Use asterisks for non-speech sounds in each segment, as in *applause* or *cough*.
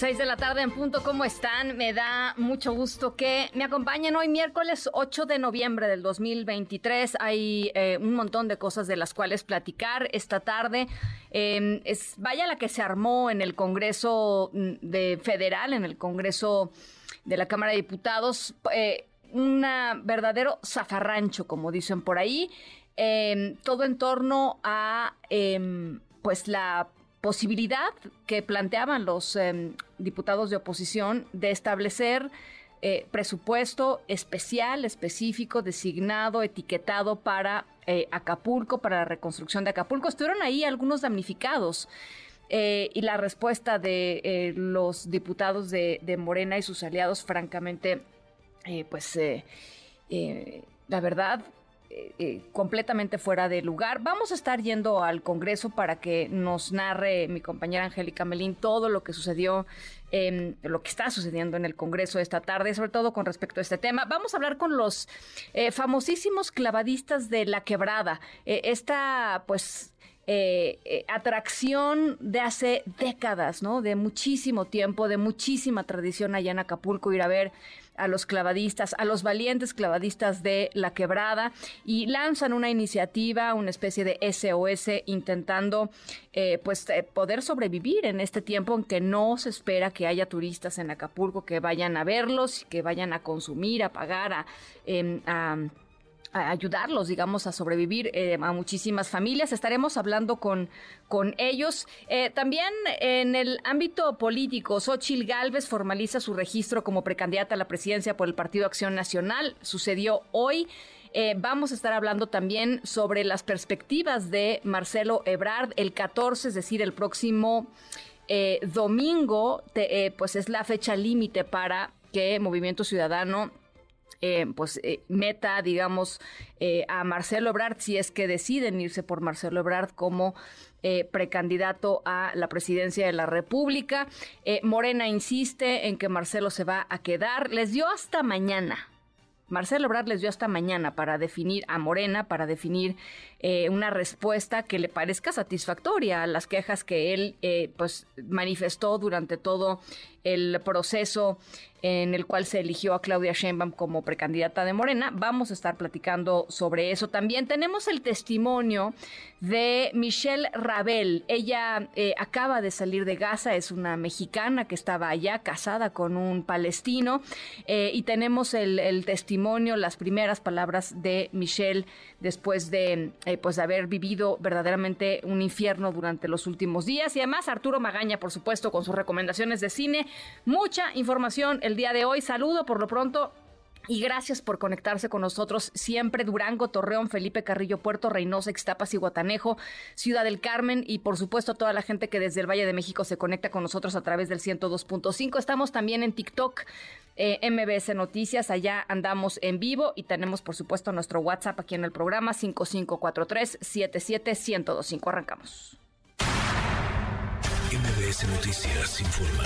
6 de la tarde en punto, ¿cómo están? Me da mucho gusto que me acompañen hoy miércoles 8 de noviembre del 2023. Hay eh, un montón de cosas de las cuales platicar esta tarde. Em, es, vaya la que se armó en el Congreso mm, de Federal, en el Congreso de la Cámara de Diputados. Eh, un verdadero zafarrancho, como dicen por ahí. Em, todo en torno a em, pues la posibilidad que planteaban los em, diputados de oposición de establecer eh, presupuesto especial, específico, designado, etiquetado para eh, Acapulco, para la reconstrucción de Acapulco. Estuvieron ahí algunos damnificados. Eh, y la respuesta de los diputados de, de, Morena y sus aliados, francamente, pues la verdad, eh, eh, completamente fuera de lugar. Vamos a estar yendo al Congreso para que nos narre mi compañera Angélica Melín todo lo que sucedió, lo que está sucediendo en el Congreso esta tarde, sobre todo con respecto a este tema. Vamos a hablar con los eh, famosísimos clavadistas de la quebrada. esta, pues, atracción de hace décadas, ¿no? De muchísimo tiempo, de muchísima tradición allá en Acapulco, ir a ver a los clavadistas, a los valientes clavadistas de la quebrada y lanzan una iniciativa, una especie de SOS intentando eh, pues eh, poder sobrevivir en este tiempo en que no se espera que haya turistas en Acapulco que vayan a verlos, que vayan a consumir, a pagar, a em, ayudarlos, digamos, a sobrevivir eh, a muchísimas familias. Estaremos hablando con, con ellos. Eh, también en el ámbito político, Xochil Gálvez formaliza su registro como precandidata a la presidencia por el Partido Acción Nacional. Sucedió hoy. Eh, vamos a estar hablando también sobre las perspectivas de Marcelo Ebrard el 14, es decir, el próximo domingo, pues es la fecha límite para que Movimiento Ciudadano eh, pues eh, meta, digamos, eh, a Marcelo Ebrard, si es que deciden irse por Marcelo Ebrard como precandidato a la presidencia de la República. Morena insiste en que Marcelo se va a quedar. Les dio hasta mañana Marcelo Ebrard les dio hasta mañana para definir a Morena, para definir una respuesta que le parezca satisfactoria a las quejas que él pues manifestó durante todo el proceso en el cual se eligió a Claudia Sheinbaum como precandidata de Morena. Vamos a estar platicando sobre eso. También tenemos el testimonio de Michelle Rabel. Ella eh, acaba de salir de Gaza, es una mexicana que estaba allá casada con un palestino y tenemos el, testimonio, las primeras palabras de Michelle después de eh, pues haber vivido verdaderamente un infierno durante los últimos días. Y además Arturo Magaña, por supuesto, con sus recomendaciones de cine. Mucha información el día de hoy. Saludo por lo pronto y gracias por conectarse con nosotros siempre. Durango, Torreón, Felipe Carrillo, Puerto Reynosa, Ixtapas y Guatanejo, Ciudad del Carmen y por supuesto toda la gente que desde el Valle de México se conecta con nosotros a través del 102.5. Estamos también en TikTok eh, MBS Noticias. Allá andamos en vivo y tenemos, por supuesto, nuestro WhatsApp aquí en el programa 5543-77125. Arrancamos. MBS Noticias informa.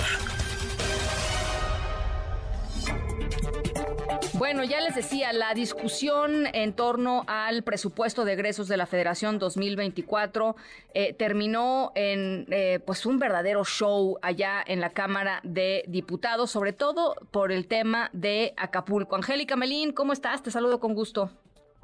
Bueno, ya les decía, la discusión en torno al presupuesto de egresos de la Federación 2024 eh, terminó en eh, pues un verdadero show allá en la Cámara de Diputados, sobre todo por el tema de Acapulco. Angélica Melín, ¿cómo estás? Te saludo con gusto.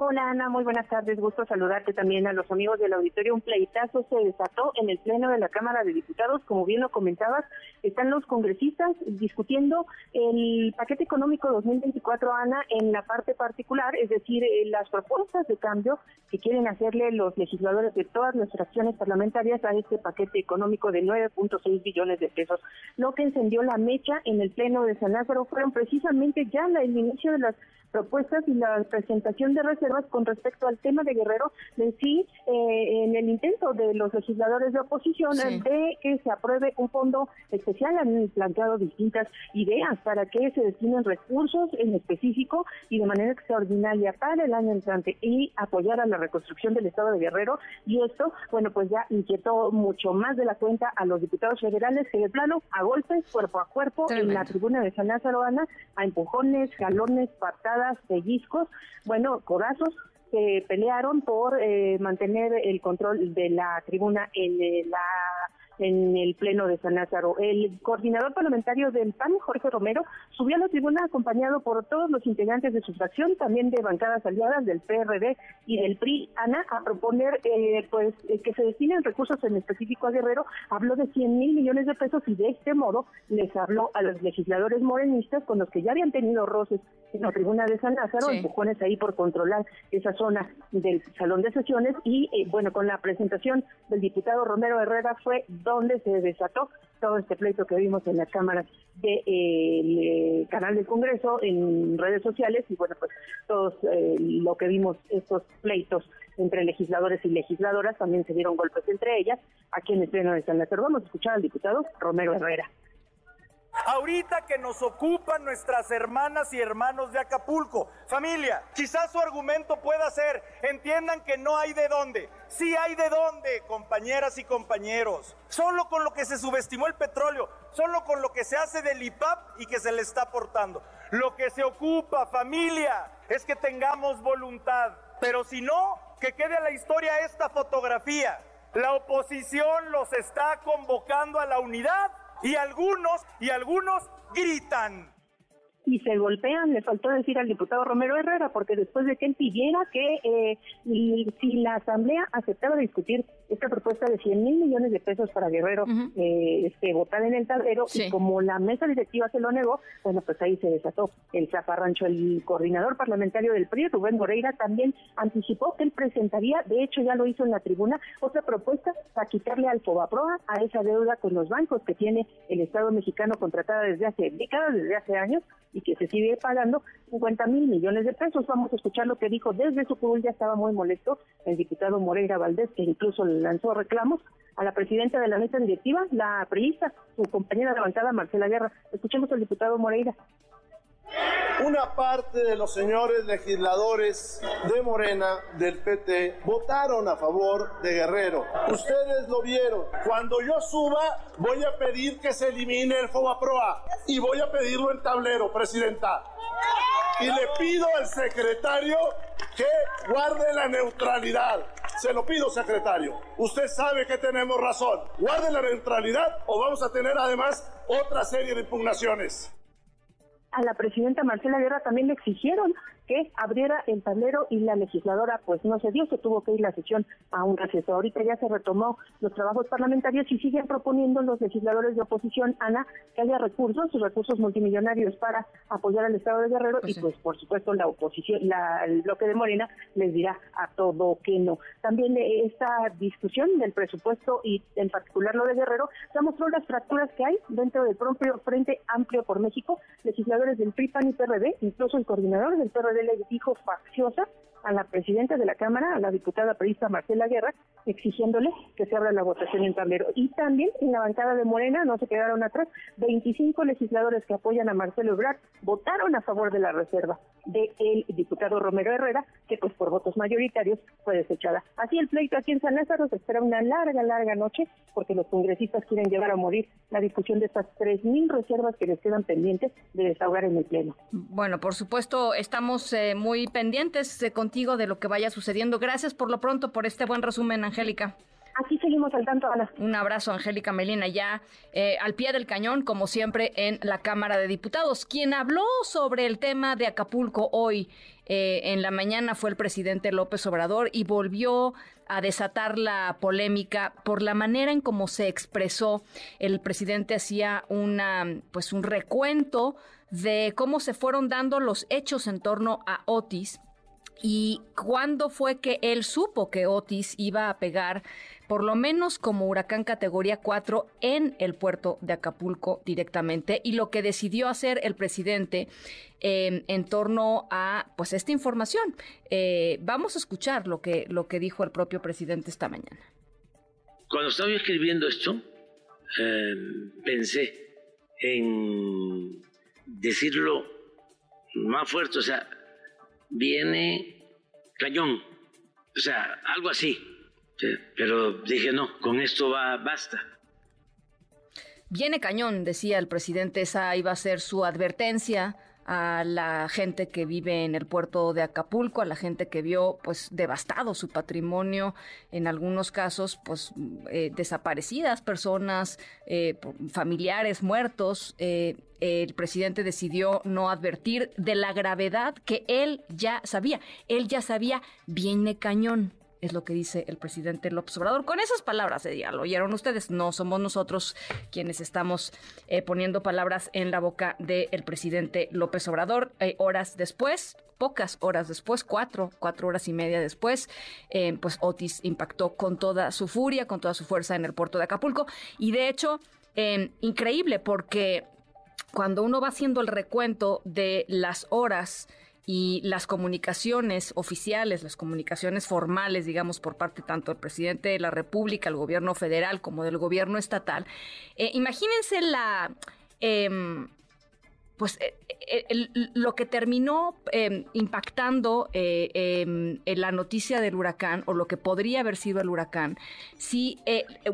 Hola Ana, muy buenas tardes. Gusto saludarte también a los amigos del auditorio. Un pleitazo se desató en el Pleno de la Cámara de Diputados. Como bien lo comentabas, están los congresistas discutiendo el paquete económico 2024, Ana, en la parte particular, es decir, eh, las propuestas de cambio que quieren hacerle los legisladores de todas las fracciones parlamentarias a este paquete económico de 9.6 billones de pesos. Lo que encendió la mecha en el Pleno de San Lázaro fueron precisamente ya el inicio de las propuestas y la presentación de reservas con respecto al tema de Guerrero en sí, eh, en el intento de los legisladores de oposición de que se apruebe un fondo especial. Han planteado distintas ideas para que se destinen recursos en específico y de manera extraordinaria para el año entrante y apoyar a la reconstrucción del Estado de Guerrero. Y esto, bueno, pues ya inquietó mucho más de la cuenta a los diputados federales que de plano, a golpes, cuerpo a cuerpo, en la tribuna de San Lázaro, Ana, a empujones, jalones, patadas, pellizcos, bueno, corazos, se pelearon por eh, mantener el control de la tribuna en eh, la en el Pleno de San Lázaro. El coordinador parlamentario del PAN, Jorge Romero, subió a la tribuna acompañado por todos los integrantes de su fracción, también de bancadas aliadas del PRD y del PRI, ANA, a proponer eh, pues eh, que se destinen recursos en específico a Guerrero. Habló de 100 mil millones de pesos y de este modo les habló a los legisladores morenistas con los que ya habían tenido roces en la tribuna de San Lázaro, empujones ahí por controlar esa zona del salón de sesiones y eh, bueno, con la presentación del diputado Romero Herrera fue donde se desató todo este pleito que vimos en las cámaras del eh, canal del Congreso, en redes sociales y bueno, pues todos eh, lo que vimos, estos pleitos entre legisladores y legisladoras, también se dieron golpes entre ellas aquí en el Pleno de San Lázaro. Vamos a escuchar al diputado Romero Herrera. Ahorita que nos ocupan nuestras hermanas y hermanos de Acapulco. Familia, quizás su argumento pueda ser, entiendan que no hay de dónde. Sí hay de dónde, compañeras y compañeros. Solo con lo que se subestimó el petróleo, solo con lo que se hace del IPAP y que se le está aportando. Lo que se ocupa, familia, es que tengamos voluntad. Pero si no, que quede a la historia esta fotografía. La oposición los está convocando a la unidad y algunos, y algunos gritan. Y se golpean, le faltó decir al diputado Romero Herrera, porque después de que él pidiera que eh, si la Asamblea aceptaba discutir esta propuesta de 100 mil millones de pesos para Guerrero, eh, este, votar en el tablero, y como la mesa directiva se lo negó, bueno, pues ahí se desató el zafarrancho. El coordinador parlamentario del PRI, Rubén Moreira, también anticipó que él presentaría, de hecho ya lo hizo en la tribuna, otra propuesta para quitarle al Fobaproa a esa deuda con los bancos que tiene el Estado mexicano contratada desde hace décadas, desde hace años, y que se sigue pagando 50 mil millones de pesos. Vamos a escuchar lo que dijo desde su curul, ya estaba muy molesto el diputado Moreira Valdés, que incluso le lanzó reclamos a la presidenta de la mesa directiva, la priista, su compañera de bancada, Marcela Guerra. Escuchemos al diputado Moreira. Una parte de los señores legisladores de Morena, del PT, votaron a favor de Guerrero. Ustedes lo vieron. Cuando yo suba, voy a pedir que se elimine el FOBAPROA y voy a pedirlo en tablero, presidenta. Y le pido al secretario que guarde la neutralidad. Se lo pido, secretario. Usted sabe que tenemos razón. Guarde la neutralidad o vamos a tener además otra serie de impugnaciones a la presidenta Marcela Guerra también le exigieron que abriera el tablero y la legisladora pues no se dio, se tuvo que ir la sesión a un receso. Ahorita ya se retomó los trabajos parlamentarios y siguen proponiendo los legisladores de oposición, Ana, que haya recursos, recursos multimillonarios para apoyar al Estado de Guerrero y pues por supuesto la oposición, la, el bloque de Morena les dirá a todo que no. También esta discusión del presupuesto y en particular lo de Guerrero ya mostró las fracturas que hay dentro del propio Frente Amplio por México, legisladores del PRI, PAN y PRD, incluso el coordinador del PRD dijo facciosa a la presidenta de la Cámara, a la diputada periodista Marcela Guerra, exigiéndole que se abra la votación en tablero. Y también en la bancada de Morena, no se quedaron atrás, 25 legisladores que apoyan a Marcelo Ebrard votaron a favor de la reserva del diputado Romero Herrera, que pues por votos mayoritarios fue desechada. Así el pleito aquí en San Lázaro se espera una larga, larga noche, porque los congresistas quieren llevar a morir la discusión de estas 3.000 reservas que les quedan pendientes de desahogar en el Pleno. Bueno, por supuesto, estamos eh, muy pendientes eh, contigo de lo que vaya sucediendo. Gracias por lo pronto por este buen resumen, Angélica. Aquí seguimos al tanto, Ana. Un abrazo, Angélica Melina, ya eh, al pie del cañón, como siempre, en la Cámara de Diputados. Quien habló sobre el tema de Acapulco hoy eh, en la mañana fue el presidente López Obrador y volvió a desatar la polémica por la manera en cómo se expresó. El presidente hacía una, pues, un recuento de cómo se fueron dando los hechos en torno a Otis ¿Y cuándo fue que él supo que Otis iba a pegar por lo menos como huracán categoría 4 en el puerto de Acapulco directamente? Y lo que decidió hacer el presidente em, en torno a pues esta información. Eh, vamos a escuchar lo que, lo que dijo el propio presidente esta mañana. Cuando estaba escribiendo esto, em, pensé en decirlo más fuerte, o sea, viene cañón, o sea, algo así. Pero dije, no, con esto va, basta. Viene cañón, decía el presidente, esa iba a ser su advertencia a la gente que vive en el puerto de Acapulco, a la gente que vio pues devastado su patrimonio, en algunos casos pues eh, desaparecidas personas, eh, familiares muertos. Eh, el presidente decidió no advertir de la gravedad que él ya sabía. Él ya sabía, viene cañón es lo que dice el presidente López Obrador. Con esas palabras, eh, ya lo oyeron ustedes, no somos nosotros quienes estamos eh, poniendo palabras en la boca del presidente López Obrador. Eh, horas después, pocas horas después, cuatro, cuatro horas y media después, pues Otis impactó con toda su furia, con toda su fuerza en el puerto de Acapulco. Y de hecho, increíble porque cuando uno va haciendo el recuento de las horas, y las comunicaciones oficiales, las comunicaciones formales, digamos, por parte tanto del presidente de la República, el gobierno federal, como del gobierno estatal, eh, imagínense la... Em, pues eh, eh, lo que terminó em, impactando eh, em, en la noticia del huracán o lo que podría haber sido el huracán, si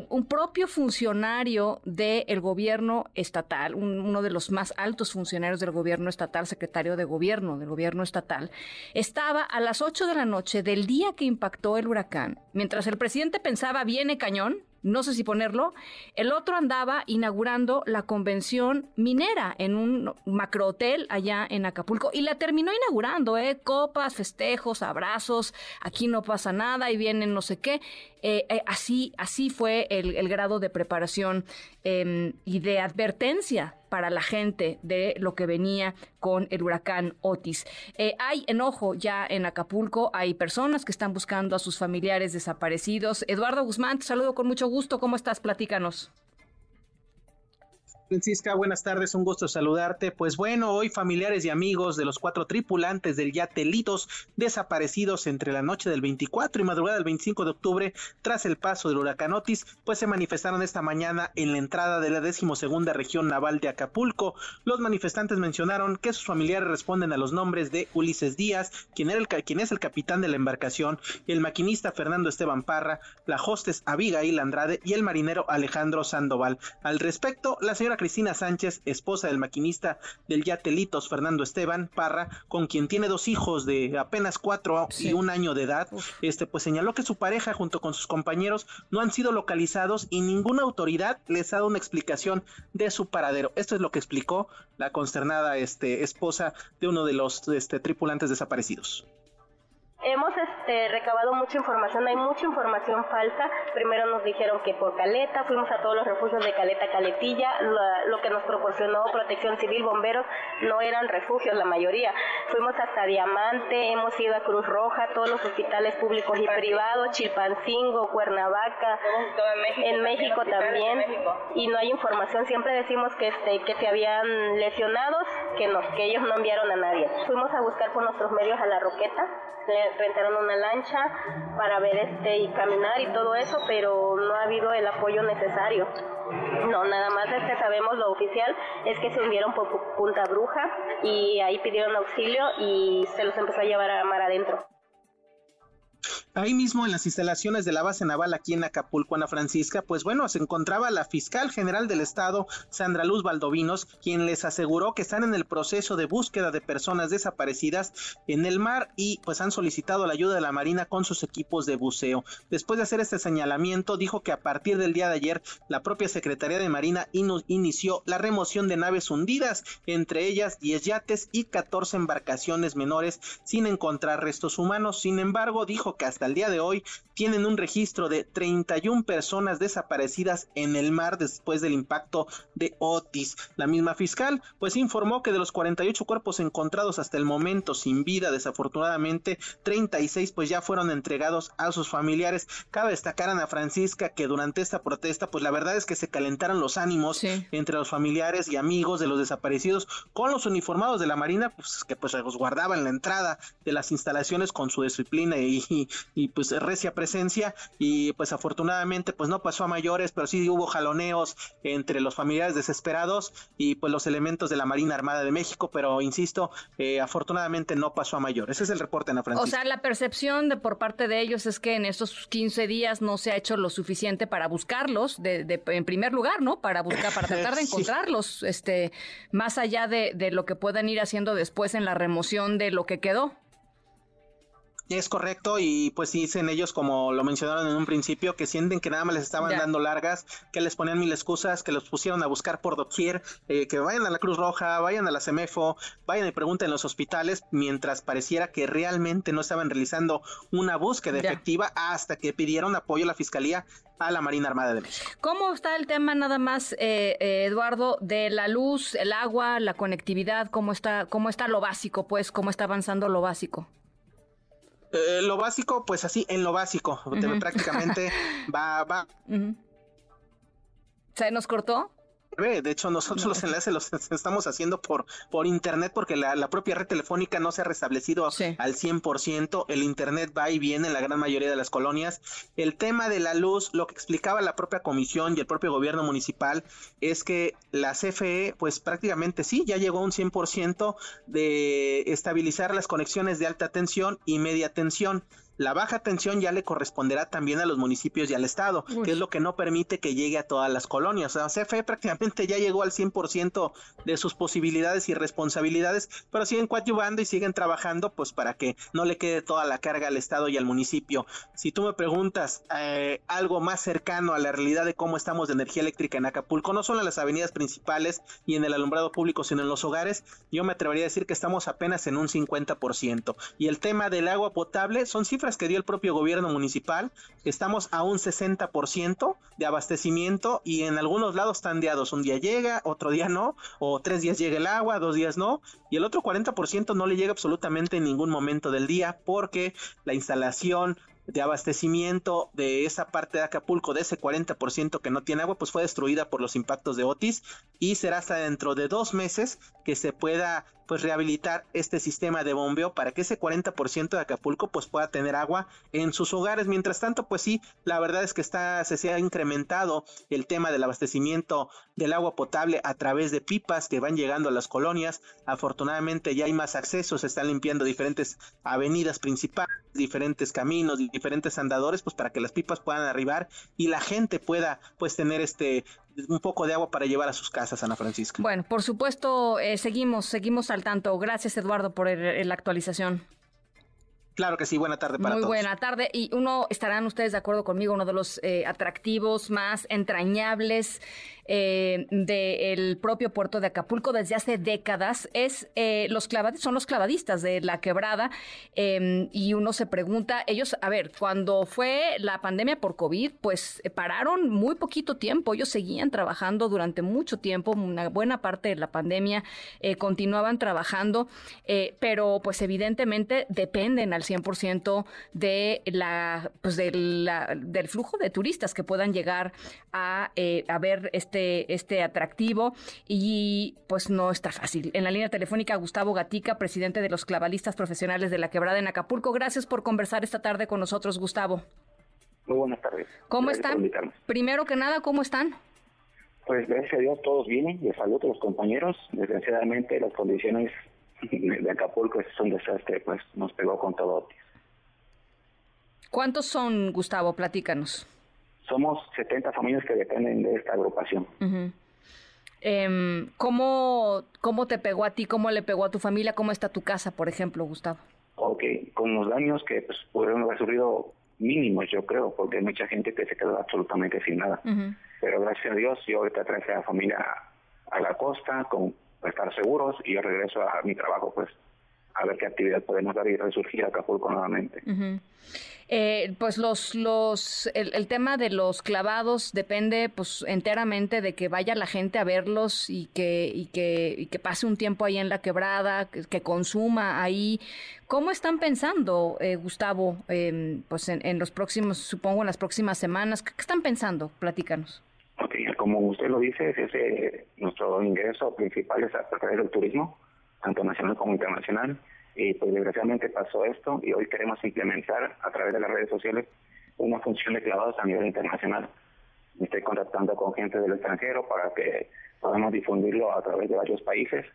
un propio funcionario del gobierno estatal, uno de los más altos funcionarios del gobierno estatal, secretario de gobierno del gobierno estatal, estaba a las 8 de la noche del día que impactó el huracán, mientras el presidente pensaba viene cañón, no sé si ponerlo, el otro andaba inaugurando la convención minera en un macrohotel allá en Acapulco y la terminó inaugurando, ¿eh? Copas, festejos, abrazos, aquí no pasa nada y vienen no sé qué. Eh, eh, así, así fue el, grado de preparación em, y de advertencia para la gente de lo que venía con el huracán Otis. Eh, hay enojo ya en Acapulco, hay personas que están buscando a sus familiares desaparecidos. Eduardo Guzmán, te saludo con mucho gusto. ¿Cómo estás? Platícanos. Francisca, buenas tardes, un gusto saludarte. Pues bueno, hoy familiares y amigos de los cuatro tripulantes del yate Litos desaparecidos entre la noche del 24 y madrugada del 25 de octubre tras el paso del huracán Otis, pues se manifestaron esta mañana en la entrada de la decimosegunda región naval de Acapulco. Los manifestantes mencionaron que sus familiares responden a los nombres de Ulises Díaz, quien, es el capitán de la embarcación, el maquinista Fernando Esteban Parra, la hostes Abigail Andrade y el marinero Alejandro Sandoval. Al respecto, la señora Cristina Sánchez, esposa del maquinista del Yatelitos Fernando Esteban Parra, con quien tiene dos hijos de apenas cuatro y un año de edad, este pues señaló que su pareja junto con sus compañeros no han sido localizados y ninguna autoridad les ha dado una explicación de su paradero. Esto es lo que explicó la consternada este, esposa de uno de los este, tripulantes desaparecidos. Hemos este, recabado mucha información, hay mucha información falsa. Primero nos dijeron que por Caleta, fuimos a todos los refugios de Caleta, Caletilla, lo, que nos proporcionó Protección Civil, bomberos, no eran refugios la mayoría. Fuimos hasta Diamante, hemos ido a Cruz Roja, todos los hospitales públicos y privados, Chilpancingo, Cuernavaca, en México también, y no hay información. Siempre decimos que, este, que se habían lesionados, que, no, que ellos no enviaron a nadie. Fuimos a buscar por nuestros medios a la Roqueta rentaron una lancha para ver este y caminar y todo eso, pero no ha habido el apoyo necesario. No, nada más este sabemos lo oficial es que se hundieron por Punta Bruja y ahí pidieron auxilio y se los empezó a llevar a mar adentro. Ahí mismo en las instalaciones de la base naval aquí en Acapulco, Ana Francisca, pues bueno, se encontraba la fiscal general del estado, Sandra Luz Valdovinos, quien les aseguró que están en el proceso de búsqueda de personas desaparecidas en el mar y pues han solicitado la ayuda de la Marina con sus equipos de buceo. Después de hacer este señalamiento, dijo que a partir del día de ayer la propia Secretaría de Marina inició la remoción de naves hundidas, entre ellas 10 yates y 14 embarcaciones menores sin encontrar restos humanos. Sin embargo, dijo que hasta el día de hoy tienen un registro de 31 personas desaparecidas en el mar después del impacto de Otis. La misma fiscal pues informó que de los 48 cuerpos encontrados hasta el momento sin vida, desafortunadamente 36 pues ya fueron entregados a sus familiares. Cabe destacar Ana Francisca que durante esta protesta pues la verdad es que se calentaron los ánimos entre los familiares y amigos de los desaparecidos con los uniformados de la Marina pues que pues guardaban la entrada de las instalaciones con su disciplina y, y, pues recia presencia y pues afortunadamente pues no pasó a mayores pero sí hubo jaloneos entre los familiares desesperados y pues los elementos de la Marina Armada de México pero insisto eh, afortunadamente no pasó a mayores ese es el reporte Ana Francisca. O sea la percepción de por parte de ellos es que en estos 15 días no se ha hecho lo suficiente para buscarlos de, en primer lugar no para buscar para tratar de *laughs* encontrarlos este más allá de, de lo que puedan ir haciendo después en la remoción de lo que quedó. Es correcto y pues dicen ellos como lo mencionaron en un principio que sienten que nada más les estaban dando largas, que les ponían mil excusas, que los pusieron a buscar por doquier, eh, que vayan a la Cruz Roja, vayan a la CEMEFO, vayan y pregunten en los hospitales, mientras pareciera que realmente no estaban realizando una búsqueda efectiva hasta que pidieron apoyo a la Fiscalía a la Marina Armada de México. ¿Cómo está el tema nada más, eh, eh, Eduardo, de la luz, el agua, la conectividad? ¿Cómo está, cómo está lo básico, pues? ¿Cómo está avanzando lo básico? Eh, lo básico, pues así, en lo básico, prácticamente *laughs* va, va. ¿Se nos cortó? De hecho, nosotros los enlaces los estamos haciendo por, por internet porque la, propia red telefónica no se ha restablecido al 100%. El internet va y viene en la gran mayoría de las colonias. El tema de la luz, lo que explicaba la propia comisión y el propio gobierno municipal es que la CFE, pues prácticamente sí, ya llegó a un 100% de estabilizar las conexiones de alta tensión y media tensión. La baja tensión ya le corresponderá también a los municipios y al Estado, que es lo que no permite que llegue a todas las colonias. O sea, CFE prácticamente ya llegó al 100% de sus posibilidades y responsabilidades, pero siguen coadyuvando y siguen trabajando pues para que no le quede toda la carga al Estado y al municipio. Si tú me preguntas eh, algo más cercano a la realidad de cómo estamos de energía eléctrica en Acapulco, no solo en las avenidas principales y en el alumbrado público, sino en los hogares, yo me atrevería a decir que estamos apenas en un 50%. Y el tema del agua potable son cifras que dio el propio gobierno municipal, estamos a un 60% de abastecimiento y en algunos lados tandeados. Un día llega, otro día no, o tres días llega el agua, dos días no, y el otro 40% no le llega absolutamente en ningún momento del día porque la instalación de abastecimiento de esa parte de Acapulco, de ese 40% que no tiene agua, pues fue destruida por los impactos de Otis y será hasta dentro de dos meses que se pueda pues rehabilitar este sistema de bombeo para que ese 40% de Acapulco pues pueda tener agua en sus hogares. Mientras tanto, pues sí, la verdad es que está se, ha incrementado el tema del abastecimiento del agua potable a través de pipas que van llegando a las colonias. Afortunadamente ya hay más acceso, se están limpiando diferentes avenidas principales, diferentes caminos, diferentes andadores, pues para que las pipas puedan arribar y la gente pueda pues tener este un poco de agua para llevar a sus casas, Ana Francisca. Bueno, por supuesto, eh, seguimos, seguimos al tanto. Gracias, Eduardo, por la actualización. Claro que sí, buena tarde para Muy todos. buena tarde. Y uno, estarán ustedes de acuerdo conmigo, uno de los eh, atractivos más entrañables eh, del propio puerto de Acapulco desde hace décadas es eh, los clavadistas, son los clavadistas de la quebrada em, y uno se pregunta, ellos, a ver, cuando fue la pandemia por COVID, pues eh, pararon muy poquito tiempo, ellos seguían trabajando durante mucho tiempo, una buena parte de la pandemia continuaban trabajando, pero pues evidentemente dependen al 100% de la, pues del flujo de turistas que puedan llegar a, a ver este este, atractivo y pues no está fácil. En la línea telefónica, Gustavo Gatica, presidente de los clavalistas profesionales de la quebrada en Acapulco. Gracias por conversar esta tarde con nosotros, Gustavo. Muy buenas tardes. ¿Cómo están? Primero que nada, ¿cómo están? Pues gracias a Dios todos bien, de salud a los compañeros. Desgraciadamente las condiciones de Acapulco es un desastre, pues nos pegó con todo. ¿Cuántos son, Gustavo? Platícanos. Somos 70 familias que dependen de esta agrupación. Em, ¿cómo, ¿Cómo te pegó a ti? ¿Cómo le pegó a tu familia? ¿Cómo está tu casa, por ejemplo, Gustavo? Ok, con los daños que pues, pudieron haber sufrido mínimos, yo creo, porque hay mucha gente que se quedó absolutamente sin nada. Pero gracias a Dios, yo ahorita traje a la familia a la costa con estar seguros y yo regreso a mi trabajo, pues a ver qué actividad podemos dar y resurgir Acapulco nuevamente. Eh, pues los, los, el, tema de los clavados depende pues enteramente de que vaya la gente a verlos y que, y que, y que pase un tiempo ahí en la quebrada, que, consuma ahí. ¿Cómo están pensando, eh, Gustavo, em, pues en, los próximos, supongo en las próximas semanas? ¿Qué, están pensando? Platícanos. Como usted lo dice, ese, nuestro ingreso principal es a través del turismo, tanto nacional como internacional y pues desgraciadamente pasó esto y hoy queremos implementar a través de las redes sociales una función de clavados a nivel internacional. estoy contactando con gente del extranjero para que podamos difundirlo a través de varios países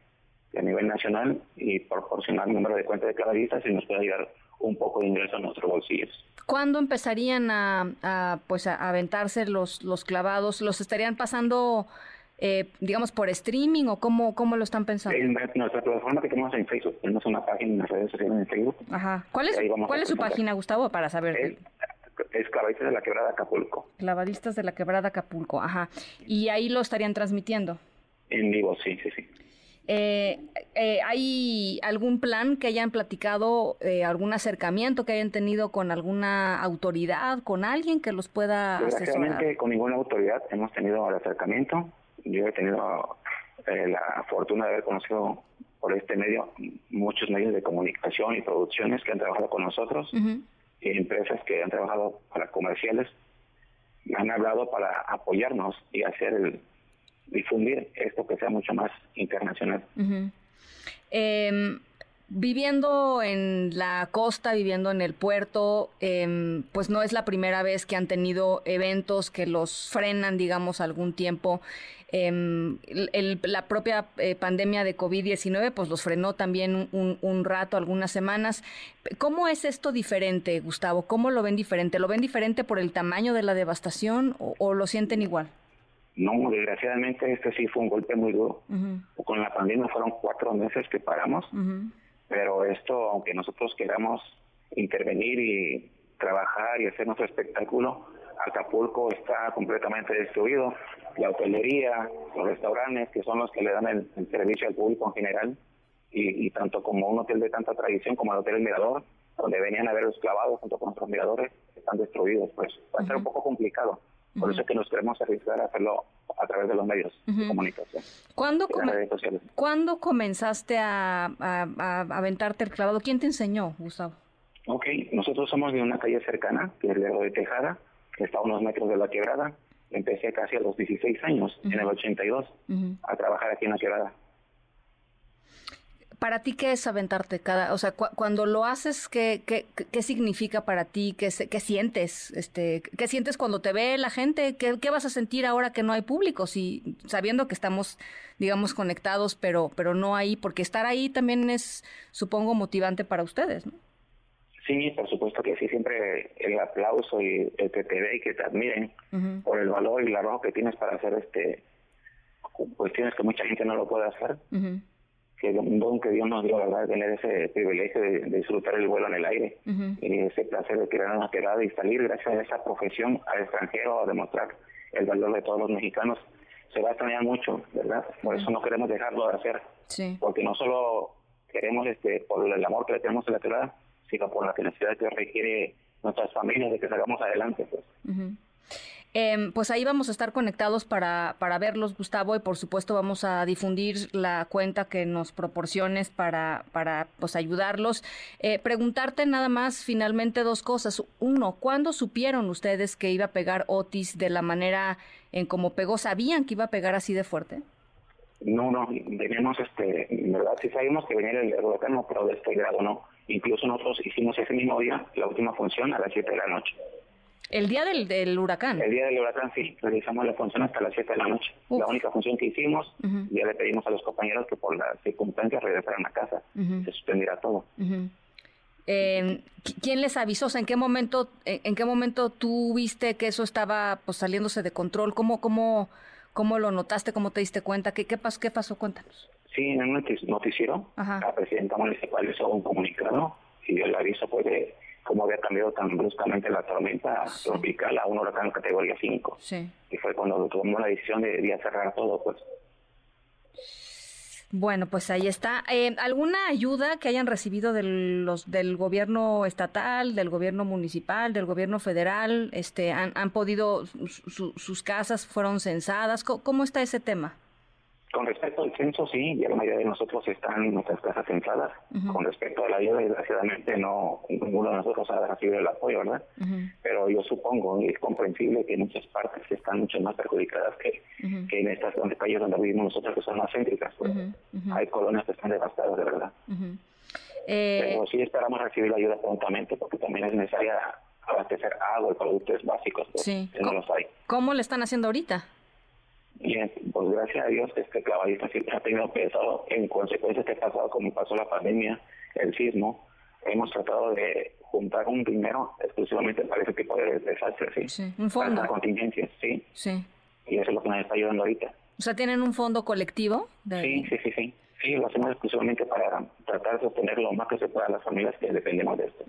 a nivel nacional y proporcionar el número de cuentas de clavadistas y nos pueda ayudar un poco de ingreso a nuestros bolsillos. ¿Cuándo empezarían a, pues a aventarse los, los clavados? ¿Los estarían pasando eh, digamos, por streaming o cómo, cómo lo están pensando? En nuestra plataforma que tenemos en Facebook, tenemos una página en las redes sociales en Facebook. Ajá. ¿Cuál es, ¿cuál es su página, Gustavo, para saber? Es, es Clavadistas de la Quebrada Acapulco. Clavadistas de la Quebrada Acapulco, ajá. ¿Y ahí lo estarían transmitiendo? En vivo, sí, sí, sí. Eh, eh, ¿Hay algún plan que hayan platicado, eh, algún acercamiento que hayan tenido con alguna autoridad, con alguien que los pueda asesorar? con ninguna autoridad hemos tenido el acercamiento. Yo he tenido eh, la fortuna de haber conocido por este medio muchos medios de comunicación y producciones que han trabajado con nosotros y empresas que han trabajado para comerciales. Han hablado para apoyarnos y hacer el difundir esto que sea mucho más internacional. Em, viviendo en la costa, viviendo en el puerto, em, pues no es la primera vez que han tenido eventos que los frenan, digamos, algún tiempo. Em, la propia eh, pandemia de COVID-19 pues los frenó también un, rato, algunas semanas. ¿Cómo es esto diferente, Gustavo? ¿Cómo lo ven diferente? ¿Lo ven diferente por el tamaño de la devastación o, lo sienten igual? No, desgraciadamente este sí fue un golpe muy duro. Con la pandemia fueron cuatro meses que paramos, pero esto, aunque nosotros queramos intervenir y trabajar y hacer nuestro espectáculo, Acapulco está completamente destruido. La hotelería, los restaurantes, que son los que le dan el, servicio al público en general, y, tanto como un hotel de tanta tradición como el Hotel Mirador, donde venían a ver los clavados junto con otros miradores, están destruidos. Pues va a ser un poco complicado. Por eso es que nos queremos arriesgar a hacerlo a través de los medios de comunicación. ¿Cuándo, ¿Cuándo comenzaste a, a, aventarte el clavado? ¿Quién te enseñó, Gustavo? Ok, nosotros somos de una calle cercana, que es Lerdo de Tejada, que está a unos metros de la quebrada. Empecé casi a los 16 años, en el 82, a trabajar aquí en la quebrada. ¿Para ti qué es aventarte cada, o sea, cuando lo haces, ¿qué, qué, qué significa para ti? ¿Qué, ¿Qué, sientes? Este, ¿Qué sientes cuando te ve la gente? ¿Qué, ¿Qué, vas a sentir ahora que no hay público? Si, sabiendo que estamos, digamos, conectados, pero, pero no ahí, porque estar ahí también es, supongo, motivante para ustedes, ¿no? Sí, por supuesto que sí, siempre el aplauso y el que te ve y que te admiren por el valor y la arrojo que tienes para hacer este cuestiones que mucha gente no lo puede hacer. Que un don que Dios nos dio, ¿verdad? Tener ese privilegio de, disfrutar el vuelo en el aire y ese placer de crear una quedada y salir gracias a esa profesión al extranjero a demostrar el valor de todos los mexicanos. Se va a extrañar mucho, ¿verdad? Por eso no queremos dejarlo de hacer. Porque no solo queremos, este por el amor que le tenemos a la quedada, sino por la necesidad que requiere nuestras familias de que salgamos adelante. Pues. Em, pues ahí vamos a estar conectados para, para verlos, Gustavo, y por supuesto vamos a difundir la cuenta que nos proporciones para, para pues, ayudarlos. Eh, preguntarte nada más finalmente dos cosas. Uno, ¿cuándo supieron ustedes que iba a pegar Otis de la manera en como pegó? ¿Sabían que iba a pegar así de fuerte? No, no, veníamos, este, verdad, sí sabíamos que venía el huracán, pero de este grado no Incluso nosotros hicimos ese mismo día la última función a las 7 de la noche. ¿El día del, del, huracán? El día del huracán, sí. Realizamos la función hasta las 7 de la noche. La única función que hicimos, ya le pedimos a los compañeros que por las circunstancias regresaran a casa. Se suspendiera todo. Eh, ¿Quién les avisó? ¿en qué momento, en, qué momento tú viste que eso estaba pues, saliéndose de control? ¿Cómo, cómo, cómo lo notaste? ¿Cómo te diste cuenta? ¿Qué, qué, pasó, qué pasó? Cuéntanos. Sí, en un noticiero, la presidenta municipal hizo un comunicado y dio el aviso pues, de cómo había cambiado tan bruscamente la tormenta tropical a un huracán categoría 5. Sí. Y fue cuando tomó la decisión de, de cerrar todo, pues. Bueno, pues ahí está. Eh, ¿Alguna ayuda que hayan recibido del, los, del gobierno estatal, del gobierno municipal, del gobierno federal? Este, ¿Han, han podido, sus casas fueron censadas? ¿Cómo, está ese tema? Con respecto al censo, sí, ya la mayoría de nosotros están en nuestras casas censadas. Con respecto a la ayuda, desgraciadamente no, ninguno de nosotros ha recibido el apoyo, ¿verdad? Pero yo supongo, y es comprensible que muchas partes están mucho más perjudicadas que, que en estas donde, calles donde vivimos nosotros, que son más céntricas. Pues. Hay colonias que están devastadas, de verdad. Eh, Pero sí esperamos recibir la ayuda prontamente, porque también es necesaria abastecer agua y productos básicos pues, que no los hay. ¿Cómo le están haciendo ahorita? Bien, pues gracias a Dios este clavadista siempre ha tenido pesado en consecuencias que pasado como pasó la pandemia, el sismo. Hemos tratado de juntar un dinero exclusivamente para ese tipo de desastres, ¿sí? un fondo. Para contingencias, sí. Sí. Y eso es lo que nos está ayudando ahorita. O sea, ¿tienen un fondo colectivo? Sí, sí, sí, sí. Sí, lo hacemos exclusivamente para tratar de sostener lo más que se pueda a las familias que dependemos de esto.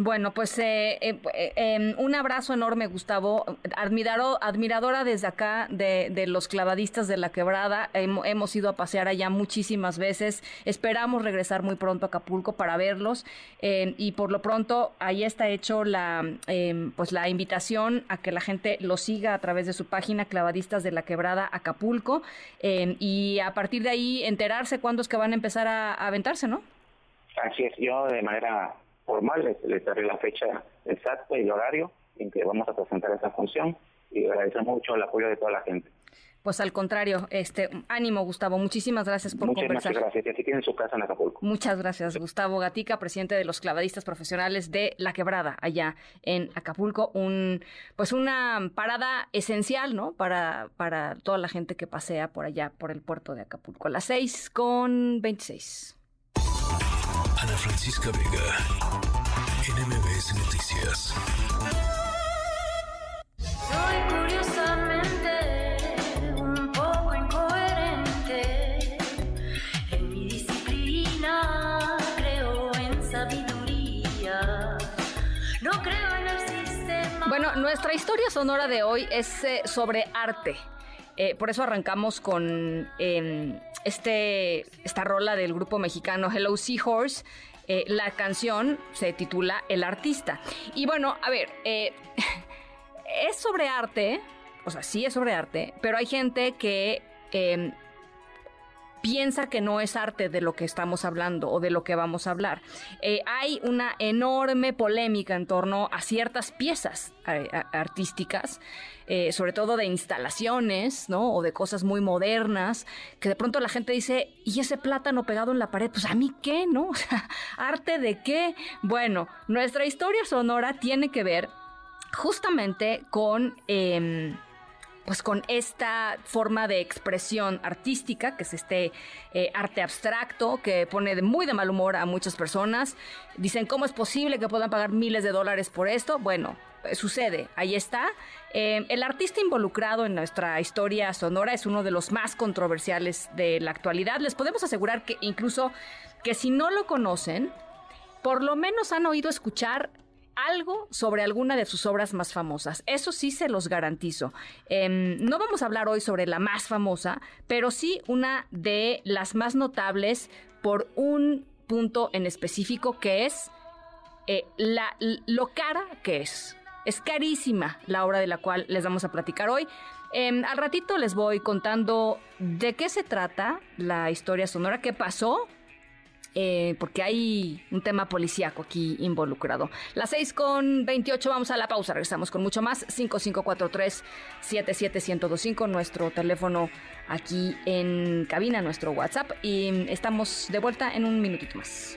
Bueno, pues eh, eh, eh em, un abrazo enorme, Gustavo. Admirado, admiradora desde acá de, de los clavadistas de la quebrada. hemos ido a pasear allá muchísimas veces. Esperamos regresar muy pronto a Acapulco para verlos. Em, y por lo pronto, ahí está hecho la, em, pues la invitación a que la gente lo siga a través de su página Clavadistas de la Quebrada Acapulco. y a partir de ahí enterarse cuándo es que van a empezar a, aventarse, ¿no? Así es, yo de manera formal, les, daré la fecha exacta y el horario en que vamos a presentar esa función y agradecemos mucho el apoyo de toda la gente. Pues al contrario, este ánimo Gustavo, muchísimas gracias por Muchas conversar. Muchas gracias, y aquí su casa en Acapulco. Muchas gracias, Gustavo Gatica, presidente de los clavadistas profesionales de La Quebrada, allá en Acapulco, un pues una parada esencial, ¿no? Para para toda la gente que pasea por allá por el puerto de Acapulco. A las seis con veintiséis. Ana Francisca Vega, NMBS Noticias. Nuestra historia sonora de hoy es eh, sobre arte. Eh, por eso arrancamos con em, este, esta rola del grupo mexicano Hello Seahorse. Eh, la canción se titula El artista. Y bueno, a ver, *laughs* es sobre arte, o sea, sí es sobre arte, pero hay gente que em, piensa que no es arte de lo que estamos hablando o de lo que vamos a hablar. Eh, hay una enorme polémica en torno a ciertas piezas artísticas, eh, sobre todo de instalaciones, ¿no? O de cosas muy modernas, que de pronto la gente dice, ¿y ese plátano pegado en la pared? Pues a mí qué, ¿no? *laughs* ¿arte de qué? Bueno, nuestra historia sonora tiene que ver justamente con em, pues con esta forma de expresión artística, que es este eh, arte abstracto que pone de muy de mal humor a muchas personas. Dicen, ¿cómo es posible que puedan pagar miles de dólares por esto? Bueno, eh, sucede, ahí está. Eh, el artista involucrado en nuestra historia sonora es uno de los más controversiales de la actualidad. Les podemos asegurar que incluso que si no lo conocen, por lo menos han oído escuchar algo sobre alguna de sus obras más famosas. Eso sí se los garantizo. Em, no vamos a hablar hoy sobre la más famosa, pero sí una de las más notables por un punto en específico que es eh, la, lo cara que es. Es carísima la obra de la cual les vamos a platicar hoy. Em, al ratito les voy contando de qué se trata la historia sonora, qué pasó eh, porque hay un tema policíaco aquí involucrado. Las 6 con 28, vamos a la pausa, regresamos con mucho más. 5543-77125, nuestro teléfono aquí en cabina, nuestro WhatsApp, y estamos de vuelta en un minutito más.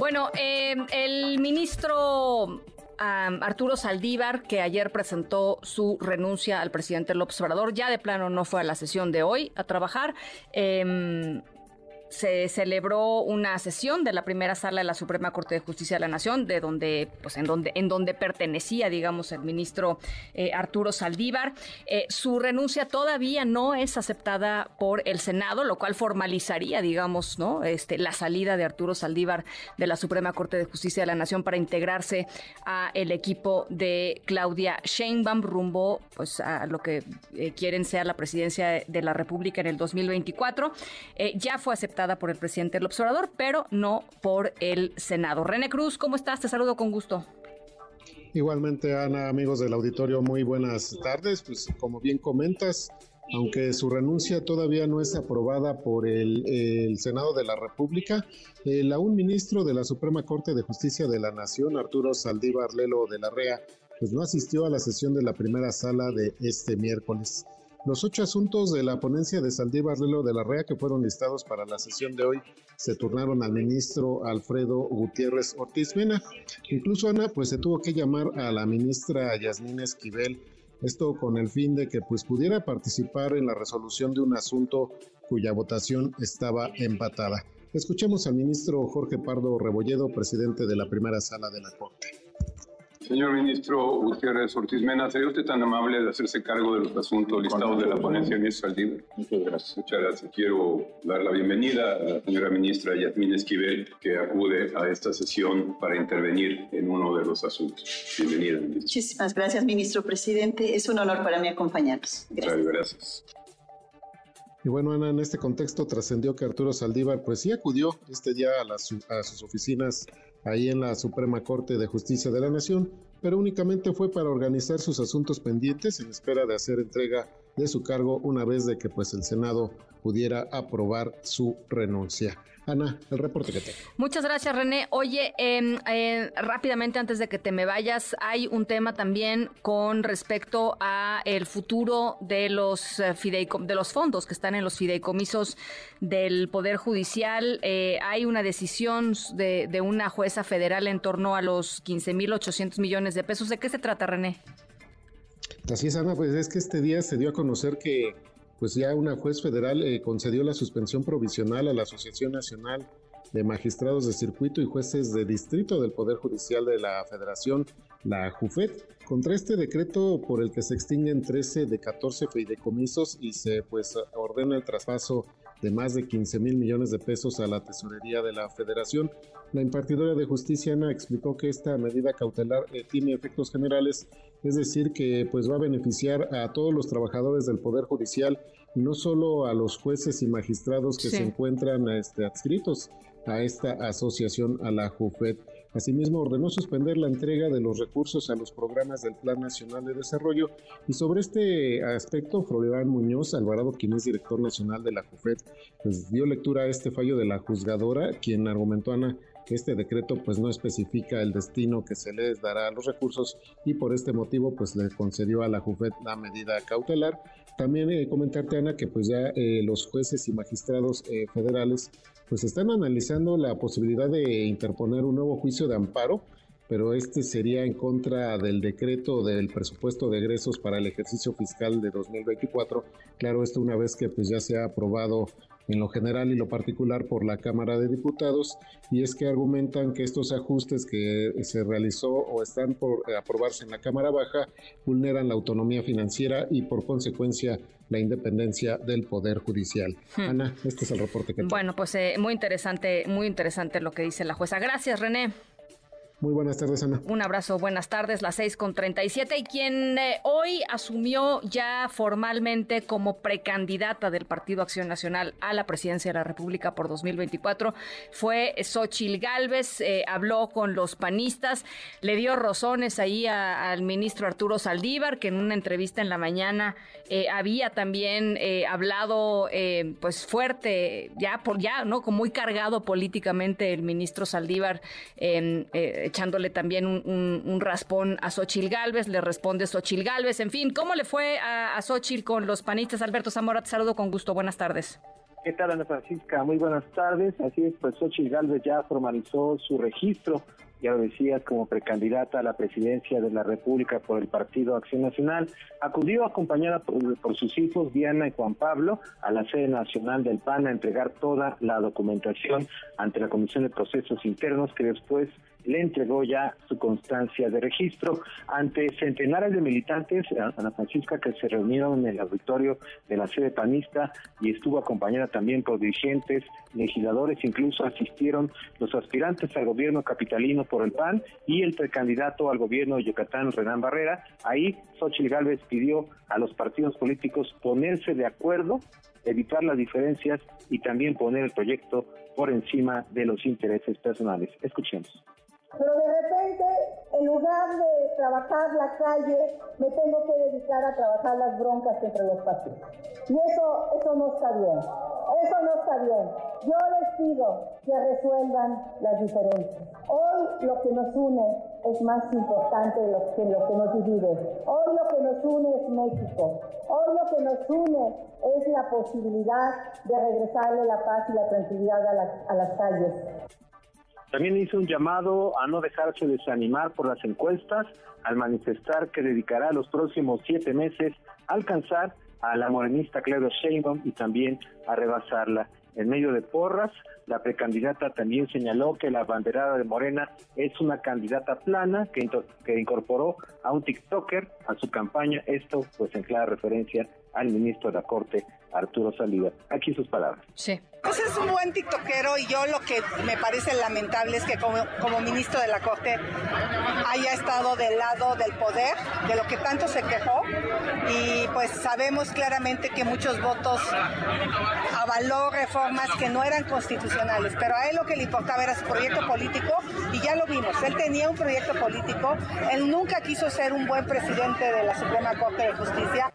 Bueno, eh, el ministro Arturo Saldívar, que ayer presentó su renuncia al presidente López Obrador, ya de plano no fue a la sesión de hoy a trabajar. Em, se celebró una sesión de la primera sala de la Suprema Corte de Justicia de la Nación, de donde, pues en donde, en donde pertenecía, digamos, el ministro eh, Arturo Saldívar. Eh, su renuncia todavía no es aceptada por el Senado, lo cual formalizaría, digamos, ¿no? Este, la salida de Arturo Saldívar de la Suprema Corte de Justicia de la Nación para integrarse a el equipo de Claudia Sheinbaum rumbo, pues, a lo que eh, quieren sea la presidencia de la República en el 2024. ya fue aceptada por el presidente del observador, pero no por el Senado. René Cruz, ¿cómo estás? Te saludo con gusto. Igualmente, Ana, amigos del auditorio, muy buenas tardes. Pues como bien comentas, aunque su renuncia todavía no es aprobada por el, Senado de la República, el aún ministro de la Suprema Corte de Justicia de la Nación, Arturo Saldívar Lelo de la REA, pues no asistió a la sesión de la primera sala de este miércoles. Los ocho asuntos de la ponencia de Saldívar Lelo de la REA que fueron listados para la sesión de hoy se turnaron al ministro Alfredo Gutiérrez Ortiz Mena. Incluso Ana, pues se tuvo que llamar a la ministra Yasmín Esquivel, esto con el fin de que pues pudiera participar en la resolución de un asunto cuya votación estaba empatada. Escuchemos al ministro Jorge Pardo Rebolledo, presidente de la primera sala de la Corte. Señor ministro Gutiérrez Ortiz Mena, ¿sería usted tan amable de hacerse cargo de los asuntos listados de la ponencia, ministro Saldívar? Muchas gracias. Muchas gracias. Quiero dar la bienvenida a la señora ministra Yasmín Esquivel, que acude a esta sesión para intervenir en uno de los asuntos. Bienvenida, ministro. Muchísimas gracias, ministro presidente. Es un honor para mí acompañarnos. Gracias. Muchas gracias. Y bueno, Ana, en este contexto trascendió que Arturo Saldívar pues sí acudió este día a, las, a sus oficinas ahí en la Suprema Corte de Justicia de la Nación, pero únicamente fue para organizar sus asuntos pendientes en espera de hacer entrega de su cargo una vez de que pues el Senado pudiera aprobar su renuncia. Ana, el reporte que tengo. Muchas gracias, René. Oye, em, eh, rápidamente antes de que te me vayas, hay un tema también con respecto a el futuro de los eh, de los fondos que están en los fideicomisos del Poder Judicial. Eh, hay una decisión de, de una jueza federal en torno a los 15.800 millones de pesos. ¿De qué se trata, René? Así es, Ana, pues es que este día se dio a conocer que pues ya una juez federal eh, concedió la suspensión provisional a la Asociación Nacional de Magistrados de Circuito y Jueces de Distrito del Poder Judicial de la Federación, la JUFED, contra este decreto por el que se extinguen 13 de 14 fideicomisos y se pues ordena el traspaso de más de 15 mil millones de pesos a la tesorería de la federación. La impartidora de justicia Ana explicó que esta medida cautelar eh, tiene efectos generales, es decir, que pues va a beneficiar a todos los trabajadores del Poder Judicial no solo a los jueces y magistrados que se encuentran este, adscritos a esta asociación, a la JUFED. Asimismo, ordenó suspender la entrega de los recursos a los programas del Plan Nacional de Desarrollo y sobre este aspecto, Florian Muñoz Alvarado, quien es director nacional de la JUFED, pues dio lectura a este fallo de la juzgadora, quien argumentó, Ana, que este decreto pues no especifica el destino que se les dará a los recursos y por este motivo pues le concedió a la JUFED la medida cautelar. También eh, comentarte Ana que pues ya eh, los jueces y magistrados eh, federales pues están analizando la posibilidad de interponer un nuevo juicio de amparo, pero este sería en contra del decreto del presupuesto de egresos para el ejercicio fiscal de 2024. Claro, esto una vez que pues ya se ha aprobado en lo general y lo particular por la Cámara de Diputados, y es que argumentan que estos ajustes que se realizó o están por aprobarse en la Cámara Baja vulneran la autonomía financiera y por consecuencia la independencia del Poder Judicial. Hmm. Ana, este es el reporte que tengo. Bueno, pues eh, muy interesante, muy interesante lo que dice la jueza. Gracias, René. Muy buenas tardes, Ana. Un abrazo, buenas tardes, las 6 con 37. Y quien eh, hoy asumió ya formalmente como precandidata del Partido Acción Nacional a la presidencia de la República por 2024 fue Xochil Gálvez. Eh, habló con los panistas, le dio rozones ahí al ministro Arturo Saldívar, que en una entrevista en la mañana eh, había también hablado pues fuerte, ya, por, ya, ¿no? Como muy cargado políticamente el ministro Saldívar echándole también un, raspón a Xochil Gálvez, le responde Xochil Gálvez, en fin, ¿cómo le fue a, a Xochil con los panistas? Alberto Zamora, te saludo con gusto, buenas tardes. ¿Qué tal, Ana Francisca? Muy buenas tardes. Así es, pues Xochitl Galvez ya formalizó su registro, ya lo decías, como precandidata a la presidencia de la República por el Partido Acción Nacional. Acudió acompañada por sus hijos Diana y Juan Pablo a la sede nacional del PAN a entregar toda la documentación ante la Comisión de Procesos Internos que después le entregó ya su constancia de registro ante centenares de militantes, Ana Francisca, que se reunieron en el auditorio de la sede panista y estuvo acompañada también por dirigentes, legisladores, incluso asistieron los aspirantes al gobierno capitalino por el PAN y el precandidato al gobierno de Yucatán, Renán Barrera. Ahí Xochitl Gálvez pidió a los partidos políticos ponerse de acuerdo evitar las diferencias y también poner el proyecto por encima de los intereses personales. Escuchemos. Pero de repente, en lugar de trabajar la calle, me tengo que dedicar a trabajar las broncas entre los partidos. Y eso, eso no está bien. Eso no está bien. Yo les pido que resuelvan las diferencias. Hoy lo que nos une es más importante que lo que nos divide. Hoy lo que nos une es México. Hoy lo que nos une es la posibilidad de regresarle la paz y la tranquilidad a las, a las calles. También hizo un llamado a no dejarse desanimar por las encuestas, al manifestar que dedicará los próximos siete meses a alcanzar a la morenista Claudia Sheinbaum y también a rebasarla. En medio de porras, la precandidata también señaló que la banderada de Morena es una candidata plana que, que incorporó a un TikToker a su campaña, esto pues en clara referencia al ministro de la Corte, Arturo Saliva. Aquí sus palabras. Sí. Pues es un buen tiktokero y yo lo que me parece lamentable es que como, como ministro de la Corte haya estado del lado del poder, de lo que tanto se quejó, y pues sabemos claramente que muchos votos avaló reformas que no eran constitucionales, pero a él lo que le importaba era su proyecto político y ya lo vimos, él tenía un proyecto político, él nunca quiso ser un buen presidente de la Suprema Corte de Justicia.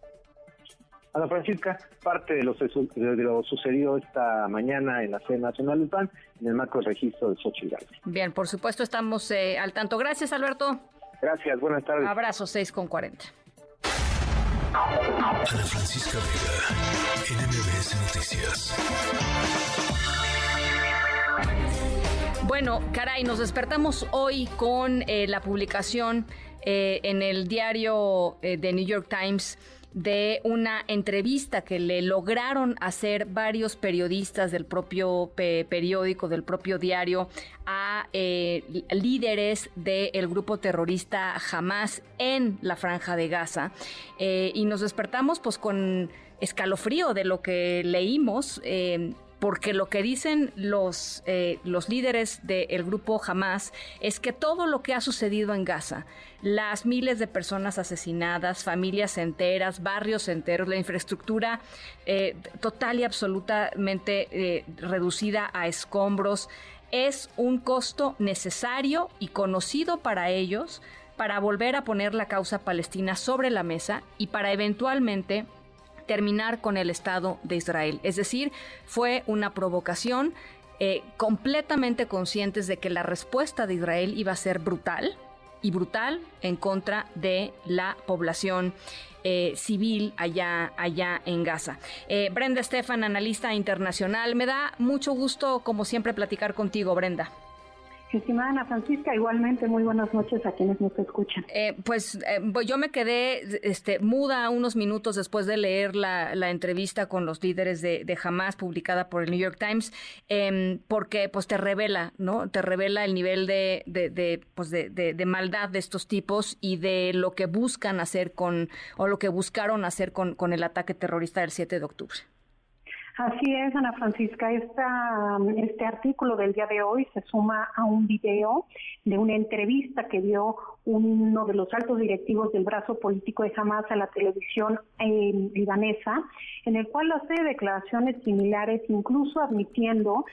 Ana Francisca, parte de lo, de lo sucedido esta mañana en la sede nacional del PAN en el marco del registro de Xochitl Gálvez. Bien, por supuesto estamos eh, al tanto. Gracias, Alberto. Gracias, buenas tardes. Abrazo 6 con 40. Ana Francisca Vega, NMBS Noticias. Bueno, caray, nos despertamos hoy con eh, la publicación eh, en el diario eh, de New York Times de una entrevista que le lograron hacer varios periodistas del propio pe- periódico, del propio diario, a eh, líderes del grupo terrorista Hamas en la franja de Gaza. Eh, y nos despertamos pues con escalofrío de lo que leímos. eh, porque lo que dicen los, eh, los líderes del grupo Hamas es que todo lo que ha sucedido en Gaza, las miles de personas asesinadas, familias enteras, barrios enteros, la infraestructura eh, total y absolutamente eh, reducida a escombros, es un costo necesario y conocido para ellos para volver a poner la causa palestina sobre la mesa y para eventualmente terminar con el Estado de Israel. Es decir, fue una provocación eh, completamente conscientes de que la respuesta de Israel iba a ser brutal y brutal en contra de la población eh, civil allá, allá en Gaza. Eh, Brenda Estefan, analista internacional, me da mucho gusto, como siempre, platicar contigo, Brenda. Estimada Ana Francisca, igualmente muy buenas noches a quienes nos escuchan. Eh, pues eh, yo me quedé este, muda unos minutos después de leer la, la entrevista con los líderes de, de Hamas publicada por el New York Times, em, porque pues te revela, ¿no? Te revela el nivel de, de, pues, de maldad de estos tipos y de lo que buscan hacer con, o lo que buscaron hacer con, con el ataque terrorista del 7 de octubre. Así es, Ana Francisca. Esta, este artículo del día de hoy se suma a un video de una entrevista que dio uno de los altos directivos del brazo político de Hamas a la televisión eh, libanesa, en el cual hace declaraciones similares, incluso admitiendo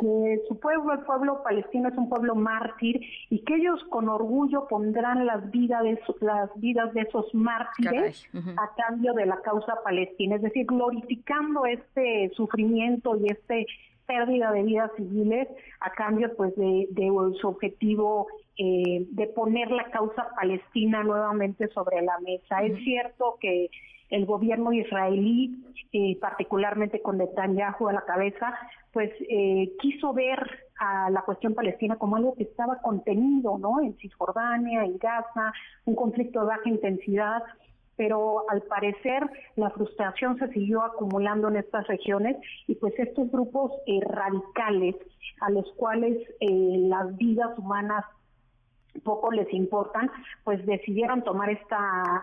que su pueblo, el pueblo palestino, es un pueblo mártir y que ellos con orgullo pondrán las vidas de, su- las vidas de esos mártires a cambio de la causa palestina, es decir, glorificando este sufrimiento y este pérdida de vidas civiles a cambio pues de, de su objetivo eh, de poner la causa palestina nuevamente sobre la mesa. Es cierto que el gobierno israelí, eh, particularmente con Netanyahu a la cabeza, pues eh, quiso ver a la cuestión palestina como algo que estaba contenido, ¿no? En Cisjordania, en Gaza, un conflicto de baja intensidad, pero al parecer la frustración se siguió acumulando en estas regiones y pues estos grupos eh, radicales a los cuales las vidas humanas poco les importan, pues decidieron tomar esta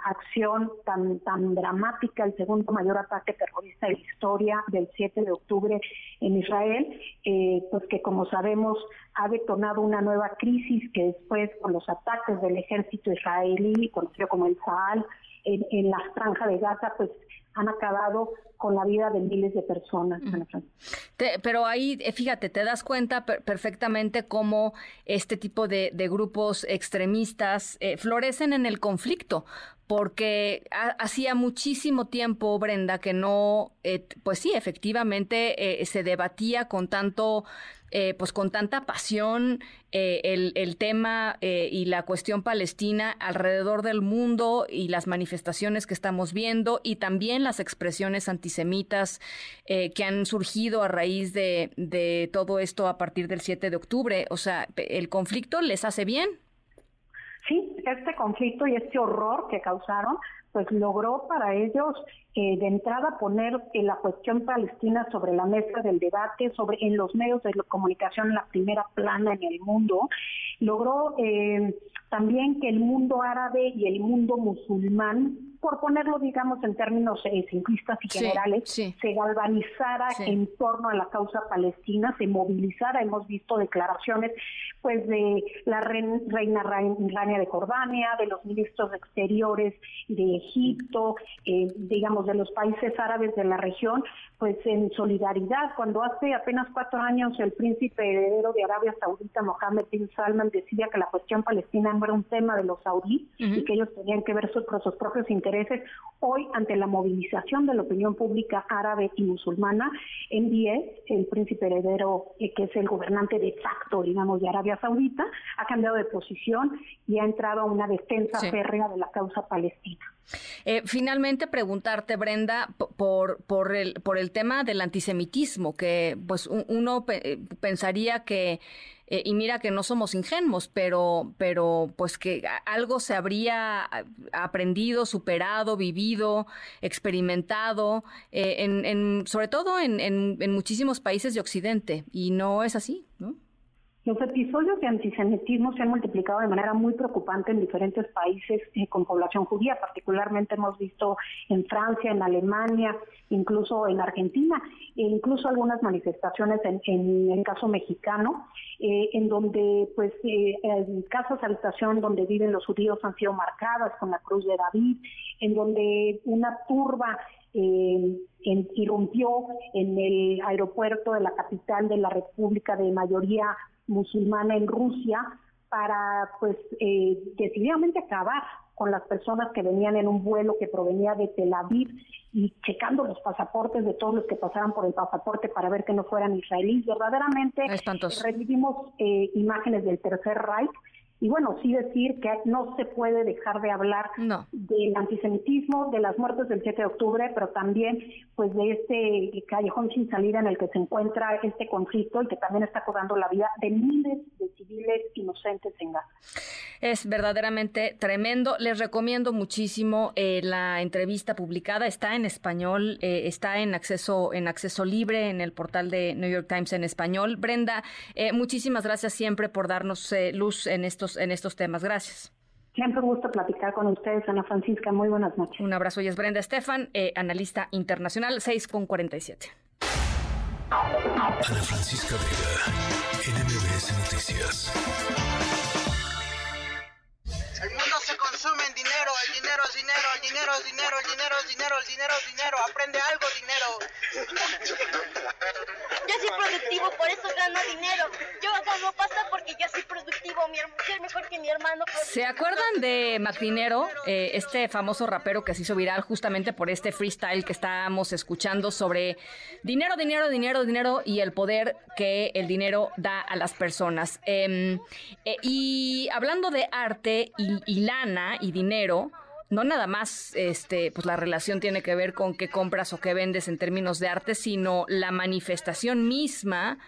acción tan tan dramática, el segundo mayor ataque terrorista de la historia del 7 de octubre en Israel, eh, pues que como sabemos ha detonado una nueva crisis que después con los ataques del ejército israelí, conocido como el Sahal, en, en la franja de Gaza, pues han acabado con la vida de miles de personas. Te- pero ahí, eh, fíjate, te das cuenta per- perfectamente cómo este tipo de, de grupos extremistas eh, florecen en el conflicto, porque ha- hacía muchísimo tiempo, Brenda, que no, eh, pues sí, efectivamente eh, se debatía con tanto, eh, pues con tanta pasión el, el tema y la cuestión palestina alrededor del mundo y las manifestaciones que estamos viendo y también las expresiones antisemitas eh, que han surgido a raíz de, todo esto a partir del 7 de octubre. O sea, el conflicto les hace bien. Sí, este conflicto y este horror que causaron, pues logró para ellos eh, de entrada poner eh, la cuestión palestina sobre la mesa del debate, sobre en los medios de comunicación la primera plana en el mundo. Logró eh, también que el mundo árabe y el mundo musulmán, por ponerlo digamos en términos eh, simplistas y generales, sí. se galvanizara Sí. en torno a la causa palestina, se movilizara. Hemos visto declaraciones pues de la rein- reina Ra- Rania de Jordania, de los ministros de exteriores de Egipto, eh, digamos de los países árabes de la región, pues en solidaridad. Cuando hace apenas cuatro años el príncipe heredero de Arabia Saudita, Mohammed bin Salman, decía que la cuestión palestina no era un tema de los saudíes y que ellos tenían que ver sus, por sus propios intereses. Hoy, ante la movilización de la opinión pública árabe y musulmana, MBS, el príncipe heredero, eh, que es el gobernante de facto, digamos, de Arabia Saudita, ha cambiado de posición y ha entrado a una defensa Sí. férrea de la causa palestina. Eh, finalmente preguntarte, Brenda, por, por, el, por el tema del antisemitismo, que pues un- uno pe- eh, pensaría que, eh, y mira que no somos ingenuos, pero, pero pues que algo se habría a- aprendido, superado, vivido, experimentado, eh, en, en- sobre todo en, en- en muchísimos países de Occidente, y no es así, ¿no? Los episodios de antisemitismo se han multiplicado de manera muy preocupante en diferentes países eh, con población judía, particularmente hemos visto en Francia, en Alemania, incluso en Argentina, e incluso algunas manifestaciones en, en el caso mexicano, eh, en donde pues eh, en casas habitación donde viven los judíos han sido marcadas con la cruz de David, en donde una turba eh, en- irrumpió en el aeropuerto de la capital de la República de mayoría musulmana en Rusia para, pues, eh, decididamente acabar con las personas que venían en un vuelo que provenía de Tel Aviv y checando los pasaportes de todos los que pasaban por el pasaporte para ver que no fueran israelíes. Verdaderamente revivimos eh, imágenes del Tercer Reich y bueno, sí decir que no se puede dejar de hablar del antisemitismo, de las muertes del 7 de octubre, pero también pues de este callejón sin salida en el que se encuentra este conflicto y que también está cobrando la vida de miles de civiles inocentes en Gaza. Es verdaderamente tremendo. Les recomiendo muchísimo eh, la entrevista publicada. Está en español, eh, está en acceso en acceso libre en el portal de New York Times en español. Brenda, eh, muchísimas gracias siempre por darnos eh, luz en estos en estos temas. Gracias. Siempre un gusto platicar con ustedes, Ana Francisca. Muy buenas noches. Un abrazo y es Brenda Estefan, eh, analista internacional, 6 con 47. Ana Francisca Vega, NMBS Noticias. El mundo se consume en dinero, el dinero es dinero, el dinero es dinero, el dinero es dinero, el dinero es dinero. Aprende algo, dinero. Yo soy productivo, por eso gano dinero. Yo gano pasta porque yo soy productivo. Mi soy mejor que mi hermano. ¿Se acuerdan de Macdinero, eh, este famoso rapero que se hizo viral justamente por este freestyle que estábamos escuchando sobre dinero, dinero, dinero, dinero y el poder que el dinero da a las personas? Em, eh, y hablando de arte y, y lana y dinero, no nada más este pues la relación tiene que ver con qué compras o qué vendes en términos de arte, sino la manifestación misma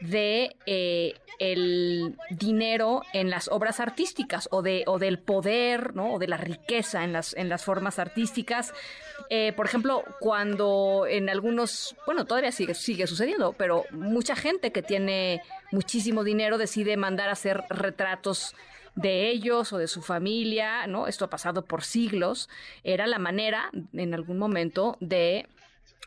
de eh, el dinero en las obras artísticas o de o del poder no o de la riqueza en las en las formas artísticas. Eh, por ejemplo cuando en algunos bueno todavía sigue sigue sucediendo pero mucha gente que tiene muchísimo dinero decide mandar a hacer retratos de ellos o de su familia, ¿no? Esto ha pasado por siglos. Era la manera, en algún momento, de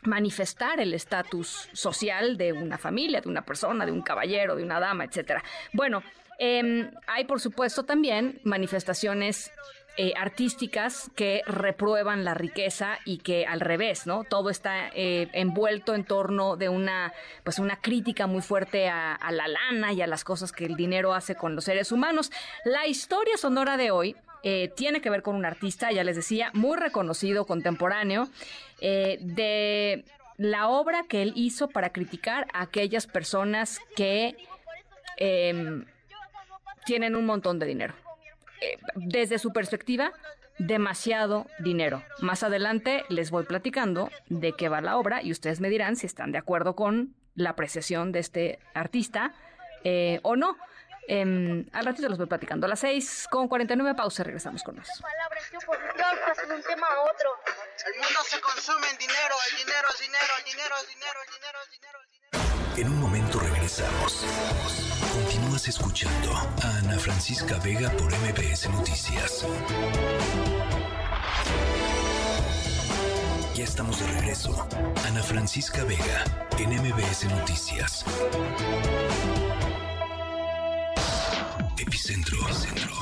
manifestar el estatus social de una familia, de una persona, de un caballero, de una dama, etcétera. Bueno, em, hay por supuesto también manifestaciones eh, artísticas que reprueban la riqueza y que al revés, ¿no? Todo está eh, envuelto en torno de una, pues una crítica muy fuerte a, la lana y a las cosas que el dinero hace con los seres humanos. La historia sonora de hoy eh, tiene que ver con un artista, ya les decía, muy reconocido, contemporáneo, eh, de la obra que él hizo para criticar a aquellas personas que em, tienen un montón de dinero. Eh, desde su perspectiva, demasiado dinero. Más adelante les voy platicando de qué va la obra y ustedes me dirán si están de acuerdo con la apreciación de este artista eh, o no. Em, al ratito los voy platicando. A las 6 con 49 pausa regresamos con más. En un momento regresamos. Continúas escuchando a Ana Francisca Vega por MBS Noticias. Ya estamos de regreso. Ana Francisca Vega en MBS Noticias. Epicentro. Epicentro.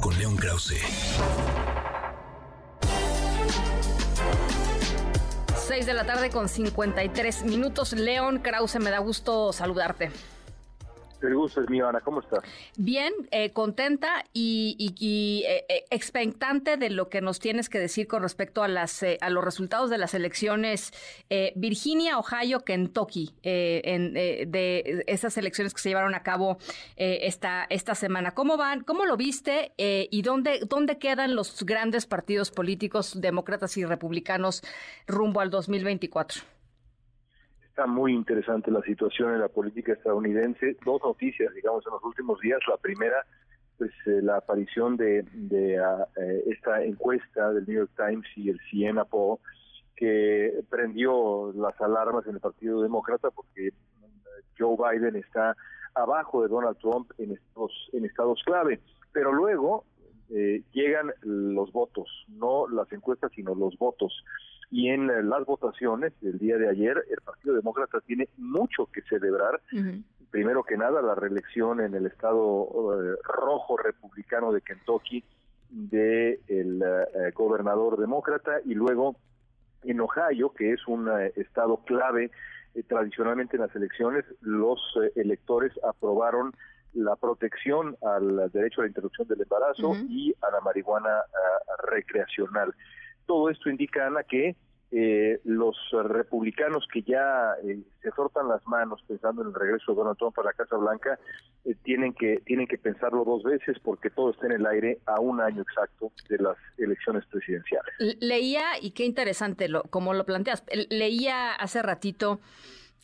Con León Krause. 6 de la tarde con 53 minutos. León Krause, me da gusto saludarte. El gusto es mío, Ana. ¿Cómo estás? Bien, eh, contenta y, eh, eh, expectante de lo que nos tienes que decir con respecto a las eh, a los resultados de las elecciones eh, Virginia, Ohio, Kentucky, eh, en, de esas elecciones que se llevaron a cabo esta esta semana. ¿Cómo van? ¿Cómo lo viste? ¿Y dónde dónde quedan los grandes partidos políticos, demócratas y republicanos, rumbo al 2024? Está muy interesante la situación en la política estadounidense. Dos noticias, digamos, en los últimos días. La primera, pues eh, la aparición de, de eh, esta encuesta del New York Times y el Siena que prendió las alarmas en el Partido Demócrata porque mm, Joe Biden está abajo de Donald Trump en estos en estados clave. Pero luego eh, llegan los votos, no las encuestas, sino los votos. Y en las votaciones del día de ayer, el Partido Demócrata tiene mucho que celebrar. Primero que nada, la reelección en el estado eh, rojo republicano de Kentucky de el eh, gobernador demócrata y luego en Ohio, que es un eh, estado clave eh, tradicionalmente en las elecciones, los electores aprobaron la protección al derecho a la interrupción del embarazo y a la marihuana recreacional. Todo esto indica, Ana, que eh, los republicanos que ya eh, se frotan las manos pensando en el regreso de Donald Trump a la Casa Blanca eh, tienen que tienen que pensarlo dos veces porque todo está en el aire a un año exacto de las elecciones presidenciales. Leía, y qué interesante lo, como lo planteas, leía hace ratito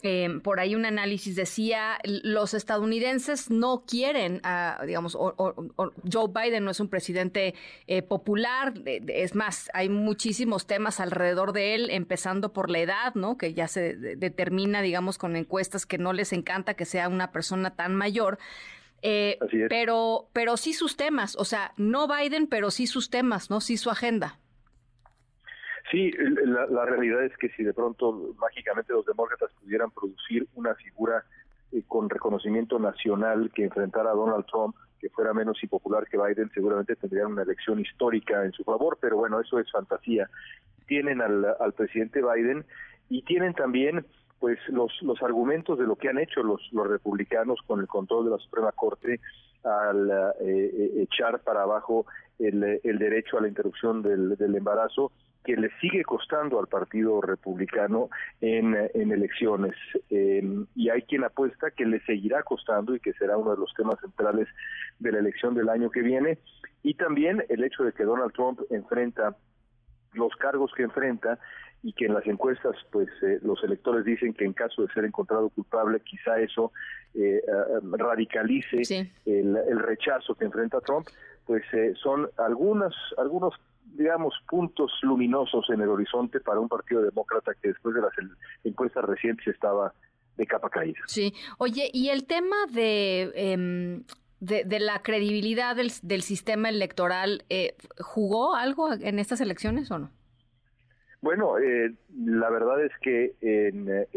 eh, por ahí un análisis, decía, los estadounidenses no quieren, digamos, o- o- o- Joe Biden no es un presidente eh, popular, es más, hay muchísimos temas alrededor de él, empezando por la edad, ¿no? Que ya se de- determina, digamos, con encuestas que no les encanta que sea una persona tan mayor. Eh, pero, pero sí sus temas, o sea, no Biden, pero sí sus temas, ¿no? Sí su agenda. Sí, la, realidad es que si de pronto mágicamente los demócratas pudieran producir una figura eh, con reconocimiento nacional que enfrentara a Donald Trump, que fuera menos impopular que Biden, seguramente tendrían una elección histórica en su favor, pero bueno, eso es fantasía. Tienen al, al presidente Biden y tienen también pues los, los argumentos de lo que han hecho los, los republicanos con el control de la Suprema Corte al eh, eh, echar para abajo el, el derecho a la interrupción del embarazo que le sigue costando al Partido Republicano en, en elecciones. Eh, y hay quien apuesta que le seguirá costando y que será uno de los temas centrales de la elección del año que viene. Y también el hecho de que Donald Trump enfrenta los cargos que enfrenta y que en las encuestas pues eh, los electores dicen que en caso de ser encontrado culpable quizá eso eh, eh, radicalice el, el, rechazo que enfrenta Trump pues son algunas algunos digamos, puntos luminosos en el horizonte para un partido demócrata que después de las encuestas recientes estaba de capa caída. Sí, oye, y el tema de... Eh, de, de, la credibilidad del, del sistema electoral, eh, ¿jugó algo en estas elecciones o no? Bueno, eh, la verdad es que en, eh,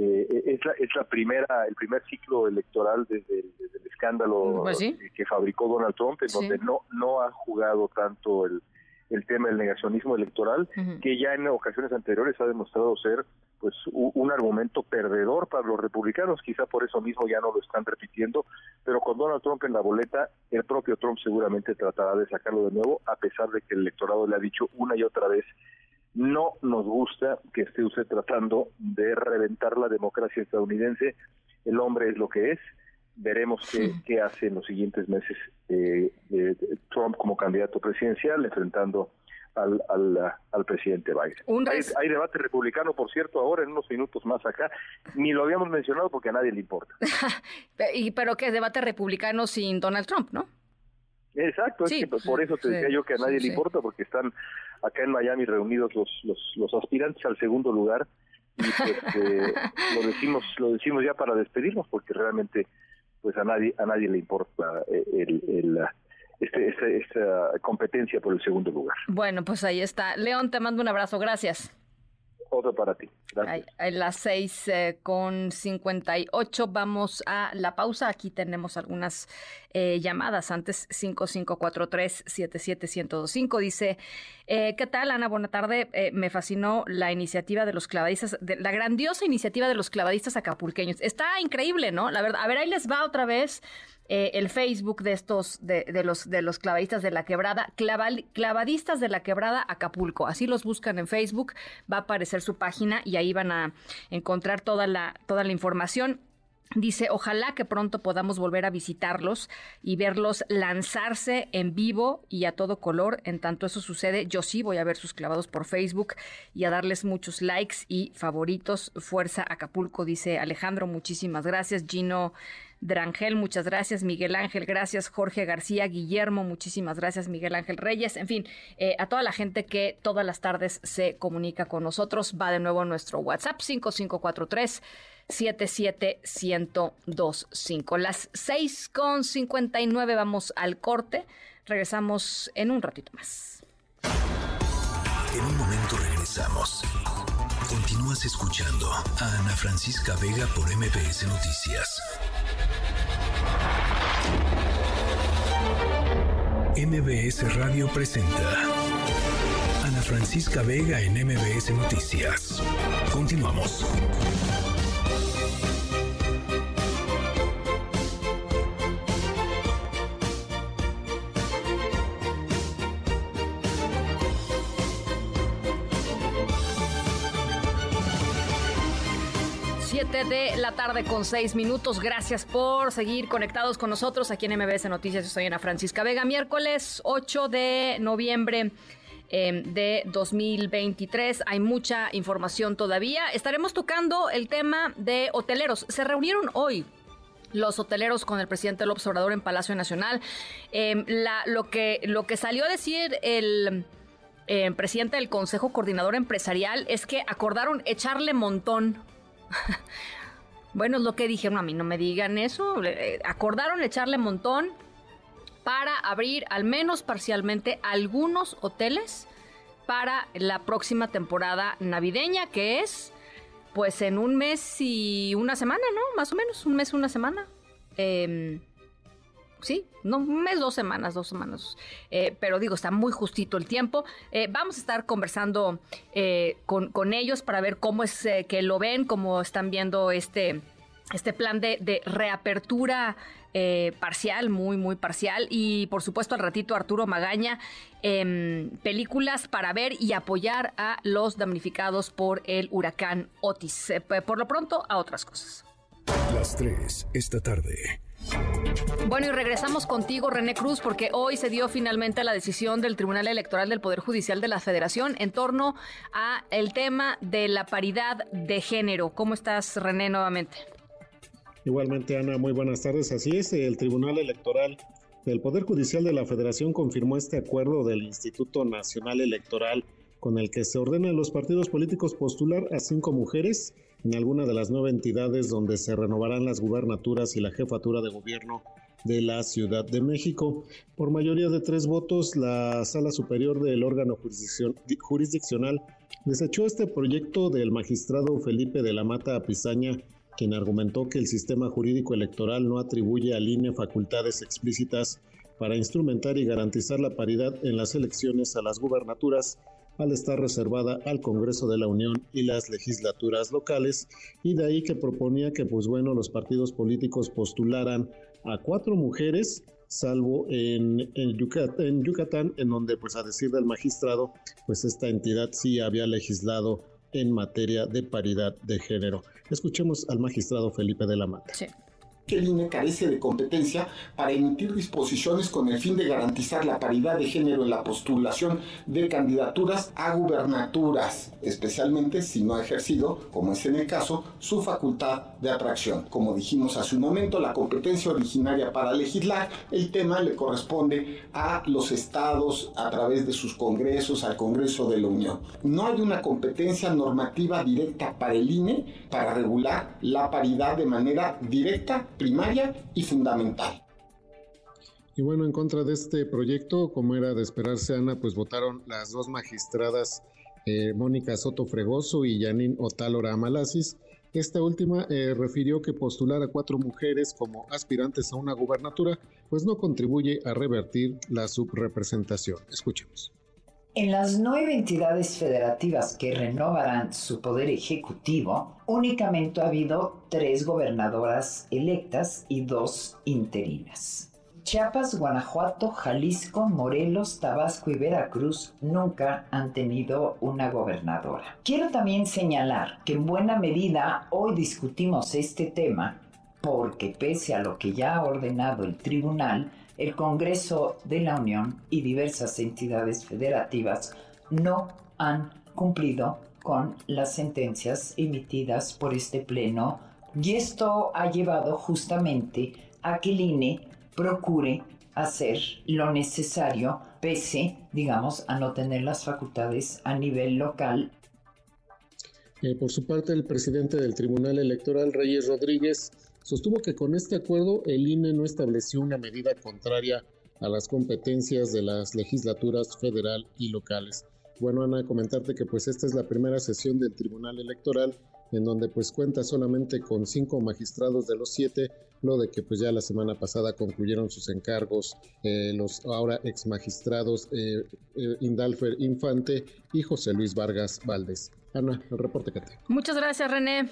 es, la, es la primera, el primer ciclo electoral desde, desde el escándalo pues sí. que fabricó Donald Trump, en Sí. donde no, no ha jugado tanto el, el tema del negacionismo electoral, que ya en ocasiones anteriores ha demostrado ser pues un argumento perdedor para los republicanos, quizá por eso mismo ya no lo están repitiendo, pero con Donald Trump en la boleta, el propio Trump seguramente tratará de sacarlo de nuevo, a pesar de que el electorado le ha dicho una y otra vez no nos gusta que esté usted tratando de reventar la democracia estadounidense. El hombre es lo que es. Veremos qué, qué hace en los siguientes meses eh, eh, Trump como candidato presidencial enfrentando al, al, al presidente Biden. Un Hay, hay debate republicano, por cierto, ahora en unos minutos más acá. Ni lo habíamos mencionado porque a nadie le importa. *laughs* Y, pero que es debate republicano sin Donald Trump, ¿no? Exacto, Sí, es que por eso te sí, decía yo que a nadie sí, le importa, porque están acá en Miami reunidos los, los, los aspirantes al segundo lugar. Y pues, eh, *laughs* lo decimos lo decimos ya para despedirnos, porque realmente pues a nadie a nadie le importa eh, el, el, este, este- esta competencia por el segundo lugar. Bueno, pues ahí está. León, te mando un abrazo. Gracias. Otro para ti. Gracias. En las seis eh, con 58 vamos a la pausa. Aquí tenemos algunas eh, llamadas. Antes 5543-77125 dice, eh, ¿qué tal Ana? Buena tarde. Eh, me fascinó la iniciativa de los clavadistas, la grandiosa iniciativa de los clavadistas acapulqueños. Está increíble, ¿no? La verdad, a ver, ahí les va otra vez. eh, el Facebook de estos, de, de los, de los clavadistas de la quebrada, clavadistas de la quebrada Acapulco. Así los buscan en Facebook, va a aparecer su página y ahí van a encontrar toda la, toda la información. Dice, ojalá que pronto podamos volver a visitarlos y verlos lanzarse en vivo y a todo color. En tanto eso sucede, yo sí voy a ver sus clavados por Facebook y a darles muchos likes y favoritos. Fuerza Acapulco, dice Alejandro, muchísimas gracias. Gino Drangel, muchas gracias. Miguel Ángel, gracias. Jorge García, Guillermo, muchísimas gracias. Miguel Ángel Reyes, en fin, eh, a toda la gente que todas las tardes se comunica con nosotros. Va de nuevo a nuestro WhatsApp 5543 77125. Las 6 con 59 vamos al corte. Regresamos en un ratito más. En un momento regresamos. Continúas escuchando a Ana Francisca Vega por MBS Noticias. MBS Radio presenta Ana Francisca Vega en MBS Noticias. Continuamos. Siete de la tarde con seis minutos. Gracias por seguir conectados con nosotros aquí en MBS Noticias. Yo soy Ana Francisca Vega. Miércoles 8 de noviembre eh, de 2023. Hay mucha información todavía. Estaremos tocando el tema de hoteleros. Se reunieron hoy los hoteleros con el presidente López Obrador en Palacio Nacional. La- lo, que, lo que salió a decir el eh, presidente del Consejo Coordinador Empresarial es que acordaron echarle montón. *laughs* bueno, es lo que dijeron a mí, no me digan eso. Eh, acordaron echarle montón para abrir al menos parcialmente algunos hoteles para la próxima temporada navideña, que es pues en un mes y una semana, ¿no? Más o menos, un mes, una semana. Em, sí, no, un mes, dos semanas, dos semanas. Eh, pero digo, está muy justito el tiempo. Eh, vamos a estar conversando eh, con, con ellos para ver cómo es que lo ven, cómo están viendo este este plan de, reapertura parcial, muy, muy parcial. Y por supuesto al ratito Arturo Magaña, em, películas para ver y apoyar a los damnificados por el huracán Otis. Por lo pronto a otras cosas. Las 3 esta tarde. Bueno, y regresamos contigo, René Cruz, porque hoy se dio finalmente la decisión del Tribunal Electoral del Poder Judicial de la Federación en torno a el tema de la paridad de género. ¿Cómo estás, René, nuevamente? Igualmente, Ana, muy buenas tardes. Así es, el Tribunal Electoral del Poder Judicial de la Federación confirmó este acuerdo del Instituto Nacional Electoral con el que se ordena a los partidos políticos postular a cinco mujeres en alguna de las nueve entidades donde se renovarán las gubernaturas y la jefatura de gobierno de la Ciudad de México. Por mayoría de tres votos, la Sala Superior del órgano jurisdiccional desechó este proyecto del magistrado Felipe de la Mata Pizaña, quien argumentó que el sistema jurídico electoral no atribuye al INE facultades explícitas para instrumentar y garantizar la paridad en las elecciones a las gubernaturas al estar reservada al Congreso de la Unión y las legislaturas locales, y de ahí que proponía que, pues bueno, los partidos políticos postularan a cuatro mujeres, salvo en, en, Yucatán, en donde, pues a decir del magistrado, pues esta entidad sí había legislado en materia de paridad de género. Escuchemos al magistrado Felipe de la Mata. Sí que el INE carece de competencia para emitir disposiciones con el fin de garantizar la paridad de género en la postulación de candidaturas a gubernaturas, especialmente si no ha ejercido, como es en el caso, su facultad de atracción. Como dijimos hace un momento, la competencia originaria para legislar el tema le corresponde a los estados a través de sus congresos, al Congreso de la Unión. No hay una competencia normativa directa para el INE para regular la paridad de manera directa primaria y fundamental. Y bueno, en contra de este proyecto, como era de esperarse, Ana, pues votaron las dos magistradas eh, Mónica Soto Fregoso y Yanin Otálora Amalasis. Esta última eh, refirió que postular a cuatro mujeres como aspirantes a una gubernatura, pues no contribuye a revertir la subrepresentación. Escuchemos. En las nueve entidades federativas que renovarán su poder ejecutivo, únicamente ha habido tres gobernadoras electas y dos interinas. Chiapas, Guanajuato, Jalisco, Morelos, Tabasco y Veracruz nunca han tenido una gobernadora. Quiero también señalar que en buena medida hoy discutimos este tema porque pese a lo que ya ha ordenado el tribunal, el Congreso de la Unión y diversas entidades federativas no han cumplido con las sentencias emitidas por este Pleno y esto ha llevado justamente a que el INE procure hacer lo necesario pese, digamos, a no tener las facultades a nivel local. Eh, por su parte, el presidente del Tribunal Electoral, Reyes Rodríguez, sostuvo que con este acuerdo el INE no estableció una medida contraria a las competencias de las legislaturas federal y locales. Bueno, Ana, comentarte que pues esta es la primera sesión del Tribunal Electoral en donde pues cuenta solamente con cinco magistrados de los siete, lo de que pues ya la semana pasada concluyeron sus encargos eh, los ahora ex magistrados eh, eh, Indalfer Infante y José Luis Vargas Valdés. Ana, el reporte que te. Muchas gracias, René.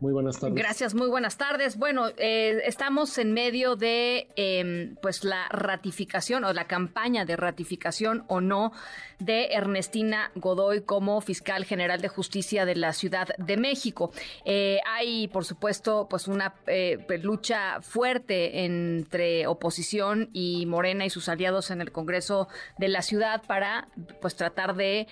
Muy buenas tardes. Gracias, muy buenas tardes. Bueno, eh, estamos en medio de em, pues la ratificación o la campaña de ratificación o no de Ernestina Godoy como fiscal general de justicia de la Ciudad de México. Eh, hay, por supuesto, pues una eh, lucha fuerte entre oposición y Morena y sus aliados en el Congreso de la ciudad para pues tratar de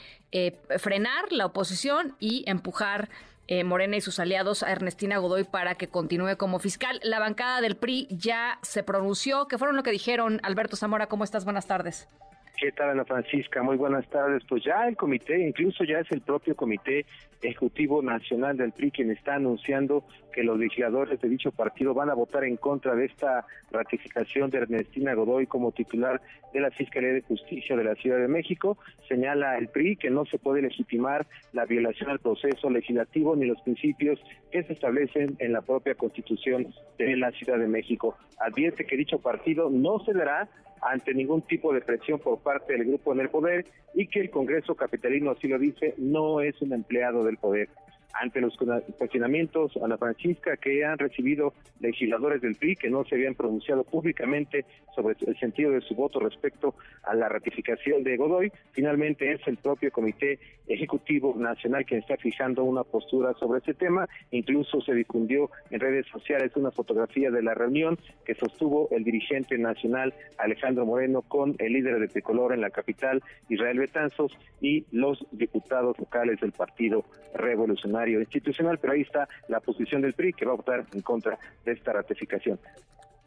frenar la oposición y empujar eh, Morena y sus aliados a Ernestina Godoy para que continúe como fiscal. La bancada del PRI ya se pronunció. ¿Qué fueron lo que dijeron? Alberto Zamora, ¿cómo estás? Buenas tardes. ¿Qué tal, Ana Francisca? Muy buenas tardes. Pues ya el comité, incluso ya es el propio Comité Ejecutivo Nacional del PRI quien está anunciando que los legisladores de dicho partido van a votar en contra de esta ratificación de Ernestina Godoy como titular de la Fiscalía de Justicia de la Ciudad de México. Señala el PRI que no se puede legitimar la violación al proceso legislativo ni los principios que se establecen en la propia Constitución de la Ciudad de México. Advierte que dicho partido no cederá ante ningún tipo de presión por parte del grupo en el poder y que el Congreso capitalino, así lo dice, no es un empleado del poder. Ante los cuestionamientos a la Francisca que han recibido legisladores del PRI que no se habían pronunciado públicamente sobre el sentido de su voto respecto a la ratificación de Godoy. Finalmente es el propio Comité Ejecutivo Nacional quien está fijando una postura sobre ese tema. Incluso se difundió en redes sociales una fotografía de la reunión que sostuvo el dirigente nacional Alejandro Moreno con el líder de Tricolor en la capital, Israel Betanzos, y los diputados locales del Partido Revolucionario Institucional. Pero ahí está la posición del PRI que va a votar en contra de esta ratificación.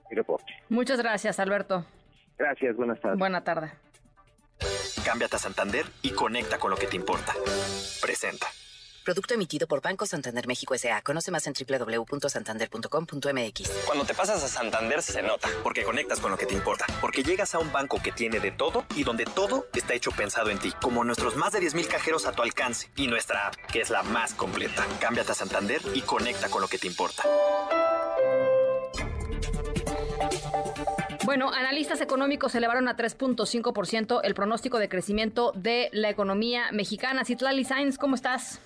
Mi reporte. Muchas gracias, Alberto. Gracias, buenas tardes. Buena tarde. Cámbiate a Santander y conecta con lo que te importa. Presenta. Producto emitido por Banco Santander México S.A. Conoce más en www.santander.com.mx. Cuando te pasas a Santander se nota, porque conectas con lo que te importa, porque llegas a un banco que tiene de todo y donde todo está hecho pensado en ti, como nuestros más de 10.000 cajeros a tu alcance y nuestra app, que es la más completa. Cámbiate a Santander y conecta con lo que te importa. Bueno, analistas económicos elevaron a 3.5% el pronóstico de crecimiento de la economía mexicana. Citlali Sainz, ¿cómo estás?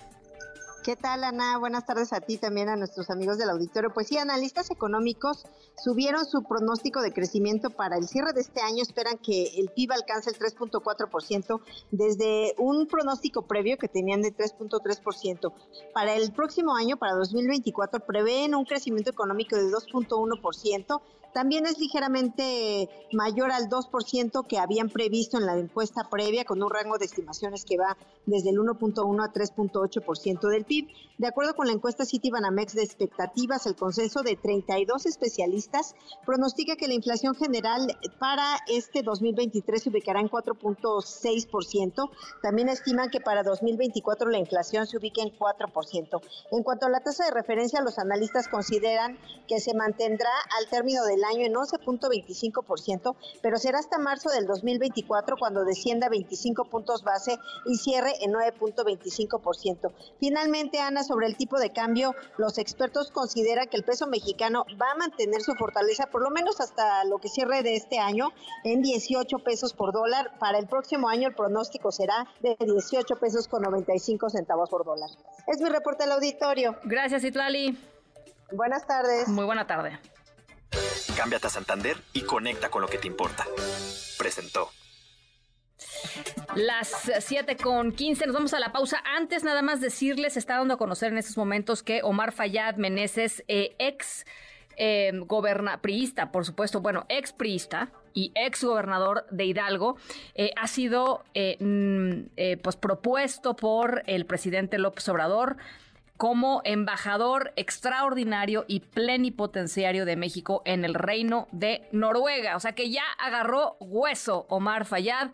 ¿Qué tal, Ana? Buenas tardes a ti también, a nuestros amigos del auditorio. Pues sí, analistas económicos subieron su pronóstico de crecimiento para el cierre de este año. Esperan que el PIB alcance el 3.4% desde un pronóstico previo que tenían de 3.3%. Para el próximo año, para 2024, prevén un crecimiento económico de 2.1%. También es ligeramente mayor al 2% que habían previsto en la encuesta previa, con un rango de estimaciones que va desde el 1.1 a 3.8% del PIB. De acuerdo con la encuesta Citibanamex de expectativas, el consenso de 32 especialistas pronostica que la inflación general para este 2023 se ubicará en 4.6%. También estiman que para 2024 la inflación se ubique en 4%. En cuanto a la tasa de referencia, los analistas consideran que se mantendrá al término del año en 11.25%, pero será hasta marzo del 2024 cuando descienda 25 puntos base y cierre en 9.25%. Finalmente, Ana, sobre el tipo de cambio, los expertos consideran que el peso mexicano va a mantener su fortaleza por lo menos hasta lo que cierre de este año en 18 pesos por dólar. Para el próximo año el pronóstico será de 18 pesos con 95 centavos por dólar. Es mi reporte al auditorio. Gracias, Itlali. Buenas tardes. Muy buena tarde. Cámbiate a Santander y conecta con lo que te importa. Presentó. Las 7 con 15, nos vamos a la pausa. Antes, nada más decirles, está dando a conocer en estos momentos que Omar Fayad Meneses, eh, ex eh, goberna, priista, por supuesto, bueno, ex priista y ex gobernador de Hidalgo, eh, ha sido eh, mm, pues propuesto por el presidente López Obrador como embajador extraordinario y plenipotenciario de México en el Reino de Noruega. O sea que ya agarró hueso Omar Fayad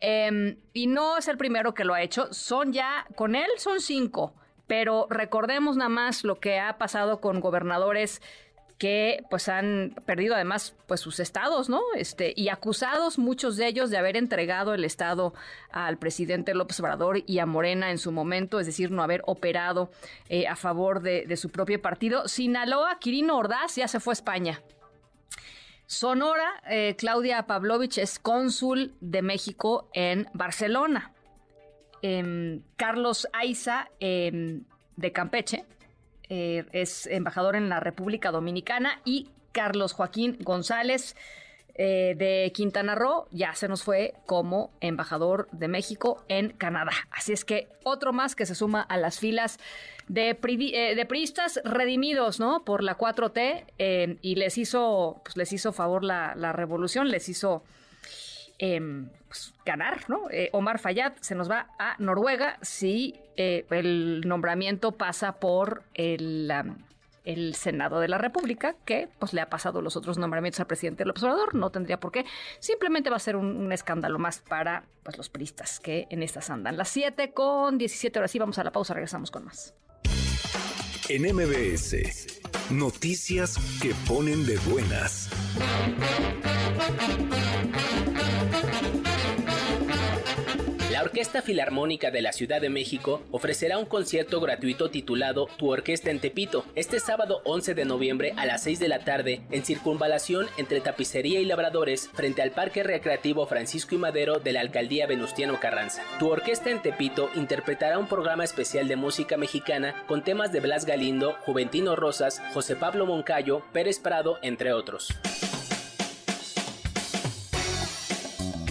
eh, y no es el primero que lo ha hecho. Son ya, con él son cinco, pero recordemos nada más lo que ha pasado con gobernadores que pues han perdido además pues sus estados, ¿no? Este y acusados muchos de ellos de haber entregado el estado al presidente López Obrador y a Morena en su momento, es decir, no haber operado eh, a favor de, su propio partido. Sinaloa, Quirino Ordaz ya se fue a España. Sonora, eh, Claudia Pavlovich es cónsul de México en Barcelona. Em, Carlos Aiza em, de Campeche eh, es embajador en la República Dominicana y Carlos Joaquín González eh, de Quintana Roo ya se nos fue como embajador de México en Canadá. Así es que otro más que se suma a las filas de, pri- eh, priistas redimidos, ¿no? Por la 4T eh, y les hizo, pues les hizo favor la revolución, les hizo em, pues, ganar, ¿no? Eh, Omar Fayad se nos va a Noruega si eh, el nombramiento pasa por el, Senado de la República, que pues le ha pasado los otros nombramientos al presidente López Obrador, no tendría por qué. Simplemente va a ser un, escándalo más para pues, los priistas que en estas andan. Las 7 con 17 horas, sí, vamos a la pausa, regresamos con más. En MBS, noticias que ponen de buenas. La Orquesta Filarmónica de la Ciudad de México ofrecerá un concierto gratuito titulado Tu Orquesta en Tepito este sábado 11 de noviembre a las 6 de la tarde en circunvalación entre Tapicería y Labradores frente al Parque Recreativo Francisco y Madero de la Alcaldía Venustiano Carranza. Tu Orquesta en Tepito interpretará un programa especial de música mexicana con temas de Blas Galindo, Juventino Rosas, José Pablo Moncayo, Pérez Prado, entre otros.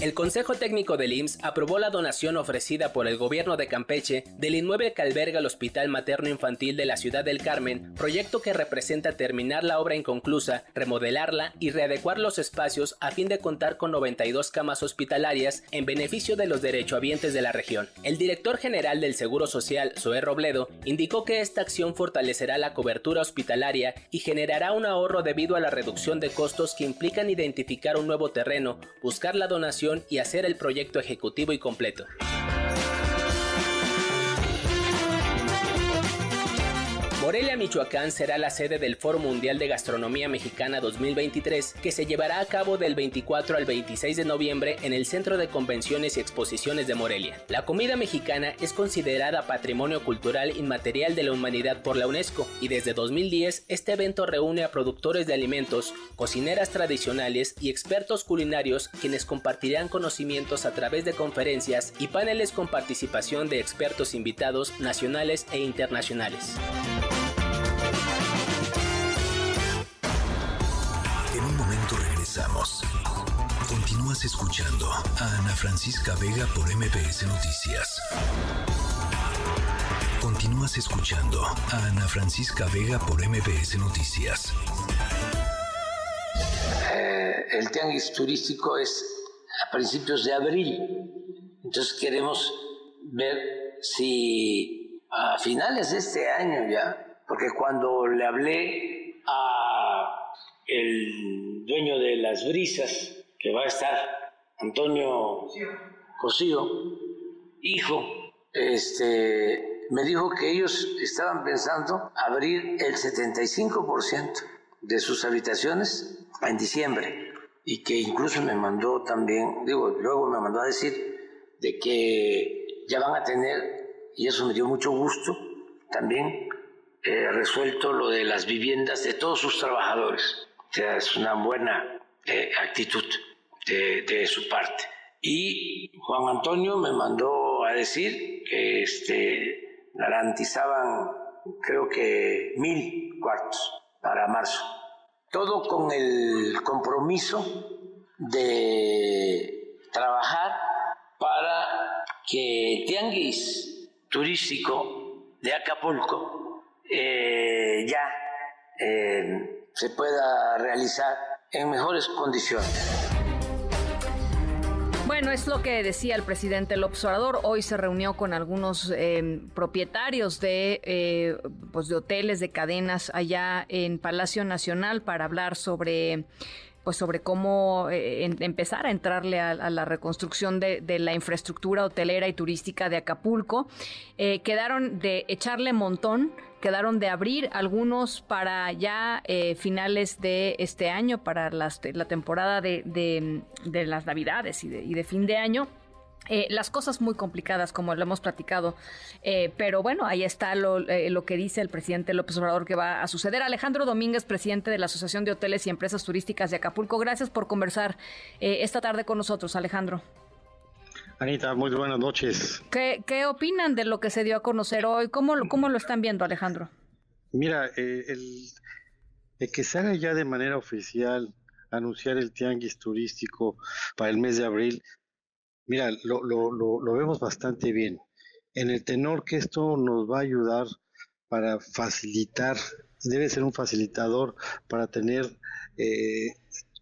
El Consejo Técnico del IMSS aprobó la donación ofrecida por el gobierno de Campeche del inmueble que alberga el Hospital Materno Infantil de la Ciudad del Carmen, proyecto que representa terminar la obra inconclusa, remodelarla y readecuar los espacios a fin de contar con 92 camas hospitalarias en beneficio de los derechohabientes de la región. El director general del Seguro Social, Zoé Robledo, indicó que esta acción fortalecerá la cobertura hospitalaria y generará un ahorro debido a la reducción de costos que implican identificar un nuevo terreno, buscar la donación y hacer el proyecto ejecutivo y completo. Morelia, Michoacán será la sede del Foro Mundial de Gastronomía Mexicana 2023 que se llevará a cabo del 24 al 26 de noviembre en el Centro de Convenciones y Exposiciones de Morelia. La comida mexicana es considerada Patrimonio Cultural Inmaterial de la Humanidad por la UNESCO y desde 2010 este evento reúne a productores de alimentos, cocineras tradicionales y expertos culinarios quienes compartirán conocimientos a través de conferencias y paneles con participación de expertos invitados nacionales e internacionales. Continúas escuchando a Ana Francisca Vega por MBS Noticias. Continúas escuchando a Ana Francisca Vega por MBS Noticias. Eh, el tianguis turístico es a principios de abril. Entonces queremos ver si a finales de este año ya, porque cuando le hablé a el dueño de las brisas, que va a estar Antonio Cosío, hijo, este, me dijo que ellos estaban pensando abrir el 75% de sus habitaciones en diciembre y que incluso me mandó también, digo, luego me mandó a decir de que ya van a tener, y eso me dio mucho gusto, también eh, resuelto lo de las viviendas de todos sus trabajadores. O sea, es una buena eh, actitud de, su parte. Y Juan Antonio me mandó a decir que este, garantizaban, creo que mil cuartos para marzo. Todo con el compromiso de trabajar para que Tianguis turístico de Acapulco eh, ya eh, se pueda realizar en mejores condiciones. Bueno, es lo que decía el presidente López Obrador. Hoy se reunió con algunos eh, propietarios de, eh, pues de hoteles, de cadenas allá en Palacio Nacional para hablar sobre pues sobre cómo eh, empezar a entrarle a, la reconstrucción de, de, la infraestructura hotelera y turística de Acapulco. Eh, quedaron de echarle montón, quedaron de abrir algunos para ya eh, finales de este año, para las, la temporada de, de, las Navidades y y de fin de año. Eh, las cosas muy complicadas, como lo hemos platicado. Eh, pero bueno, ahí está lo, eh, lo, que dice el presidente López Obrador que va a suceder. Alejandro Domínguez, presidente de la Asociación de Hoteles y Empresas Turísticas de Acapulco, gracias por conversar esta tarde con nosotros, Alejandro. Anita, muy buenas noches. ¿Qué, qué opinan de lo que se dio a conocer hoy? ¿Cómo, cómo lo están viendo, Alejandro? Mira, el, el que se haga ya de manera oficial anunciar el tianguis turístico para el mes de abril Mira, lo, lo, lo, lo, vemos bastante bien. En el tenor que esto nos va a ayudar para facilitar, debe ser un facilitador para tener eh,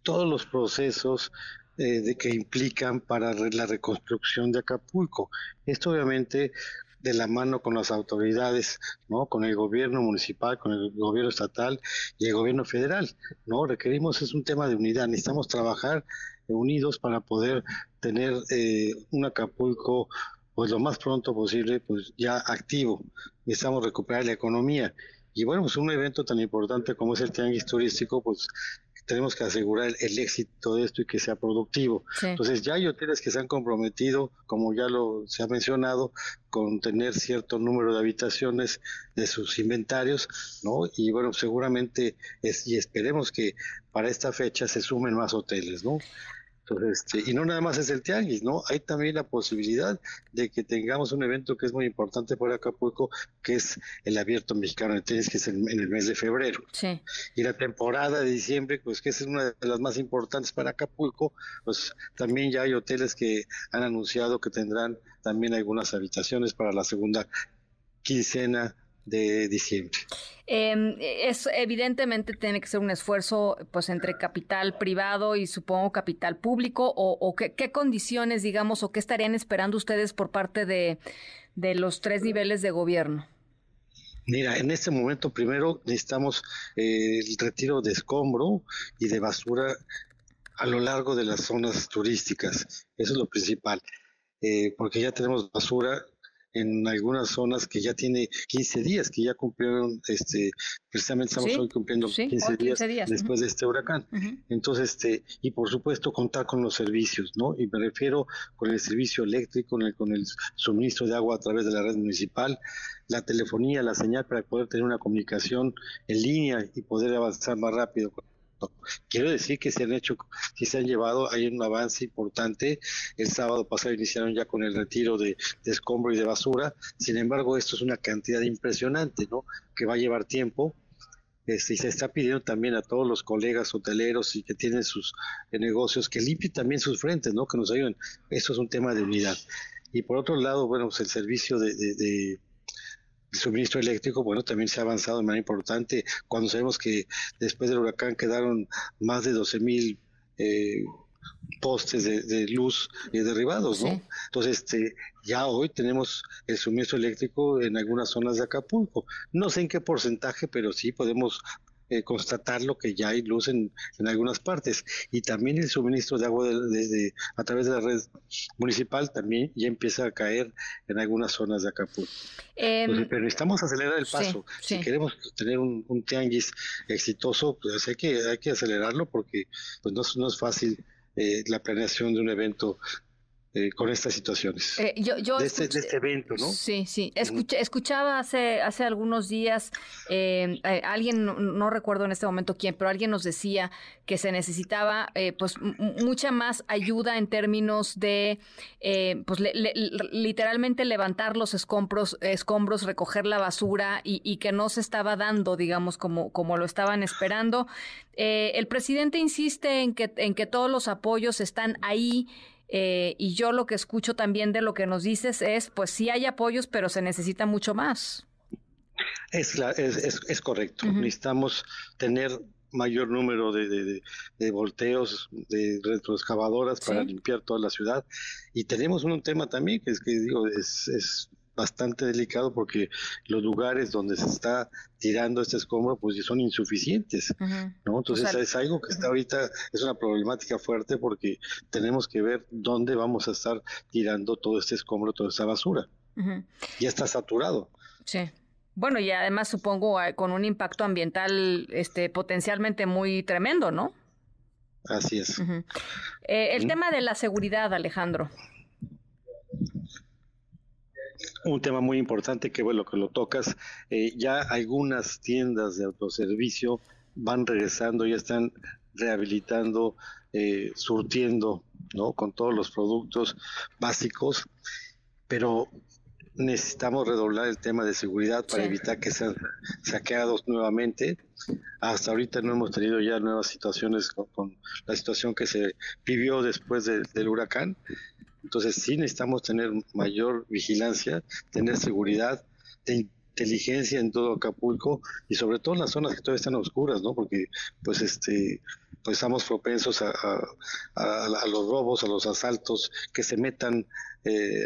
todos los procesos eh, de, que implican para la reconstrucción de Acapulco. Esto obviamente de la mano con las autoridades, ¿no? Con el gobierno municipal, con el gobierno estatal y el gobierno federal, ¿no? Requerimos es un tema de unidad, necesitamos trabajar unidos para poder tener eh, un Acapulco pues lo más pronto posible pues ya activo necesitamos recuperar la economía y bueno pues un evento tan importante como es el tianguis turístico pues tenemos que asegurar el, éxito de esto y que sea productivo. Entonces ya hay hoteles que se han comprometido, como ya lo se ha mencionado, con tener cierto número de habitaciones de sus inventarios, ¿no? Y bueno, seguramente es, y esperemos que para esta fecha se sumen más hoteles, ¿no? Este, y no nada más es el tianguis, ¿no? Hay también la posibilidad de que tengamos un evento que es muy importante para Acapulco, que es el abierto mexicano de tenis, que es en, el mes de febrero. Sí. Y la temporada de diciembre, pues que es una de las más importantes para Acapulco, pues también ya hay hoteles que han anunciado que tendrán también algunas habitaciones para la segunda quincena de diciembre. Eh, es evidentemente tiene que ser un esfuerzo pues entre capital privado y supongo capital público o, qué, condiciones digamos o qué estarían esperando ustedes por parte de, de los tres niveles de gobierno. Mira, en este momento primero necesitamos eh, el retiro de escombro y de basura a lo largo de las zonas turísticas. Eso es lo principal, eh, porque ya tenemos basura en algunas zonas que ya tiene 15 días, que ya cumplieron, este, precisamente estamos hoy cumpliendo 15, días después de este huracán. Entonces, este, y por supuesto contar con los servicios, ¿no? Y me refiero con el servicio eléctrico, con el, con el suministro de agua a través de la red municipal, la telefonía, la señal para poder tener una comunicación en línea y poder avanzar más rápido Quiero decir que se han hecho, que se han llevado, hay un avance importante. El sábado pasado iniciaron ya con el retiro de, escombro y de basura. Sin embargo, esto es una cantidad impresionante, ¿no? Que va a llevar tiempo. Este, y se está pidiendo también a todos los colegas hoteleros y que tienen sus eh, negocios que limpien también sus frentes, ¿no? Que nos ayuden. Esto es un tema de unidad. Y por otro lado, bueno, pues el servicio de suministro eléctrico, bueno, también se ha avanzado de manera importante cuando sabemos que después del huracán quedaron más de 12 mil eh, postes de, luz eh, derribados, ¿no? Entonces, este, ya hoy tenemos el suministro eléctrico en algunas zonas de Acapulco. No sé en qué porcentaje, pero sí podemos eh, constatar lo que ya hay luz en, en, algunas partes. Y también el suministro de agua de, a través de la red municipal también ya empieza a caer en algunas zonas de Acapulco. Em, pero necesitamos acelerar el paso. Si queremos tener un, un, tianguis exitoso, pues hay que, hay que acelerarlo porque pues no, no es fácil eh, la planeación de un evento eh, con estas situaciones. Eh, yo, este, de, este, evento, ¿no? Sí, sí. escuchaba hace, hace algunos días, eh, alguien, no, recuerdo en este momento quién, pero alguien nos decía que se necesitaba pues mucha más ayuda en términos de, pues literalmente levantar los escombros, escombros recoger la basura y, y, que no se estaba dando, digamos, como, como lo estaban esperando. el presidente insiste en que, en que todos los apoyos están ahí. Eh, y yo lo que escucho también de lo que nos dices es, pues sí hay apoyos, pero se necesita mucho más. Es, es, es, correcto. Necesitamos tener mayor número de, de, volteos, de retroexcavadoras para limpiar toda la ciudad. Y tenemos un tema también que es que digo, es, es bastante delicado porque los lugares donde se está tirando este escombro pues son insuficientes, ¿no? Entonces es algo que está ahorita, es una problemática fuerte porque tenemos que ver dónde vamos a estar tirando todo este escombro, toda esta basura. Ya está saturado. Sí. Bueno, y además supongo ah, con un impacto ambiental este potencialmente muy tremendo, ¿no? Así es. Eh, el tema de la seguridad, Alejandro un tema muy importante que bueno que lo tocas eh, ya algunas tiendas de autoservicio van regresando ya están rehabilitando eh, surtiendo no con todos los productos básicos pero necesitamos redoblar el tema de seguridad para evitar que sean saqueados nuevamente. Hasta ahorita no hemos tenido ya nuevas situaciones con, la situación que se vivió después del huracán, entonces sí necesitamos tener mayor vigilancia, tener seguridad, inteligencia en todo Acapulco y sobre todo en las zonas que todavía están oscuras, ¿no? Porque pues este pues estamos propensos a, los robos, a los asaltos, que se metan eh,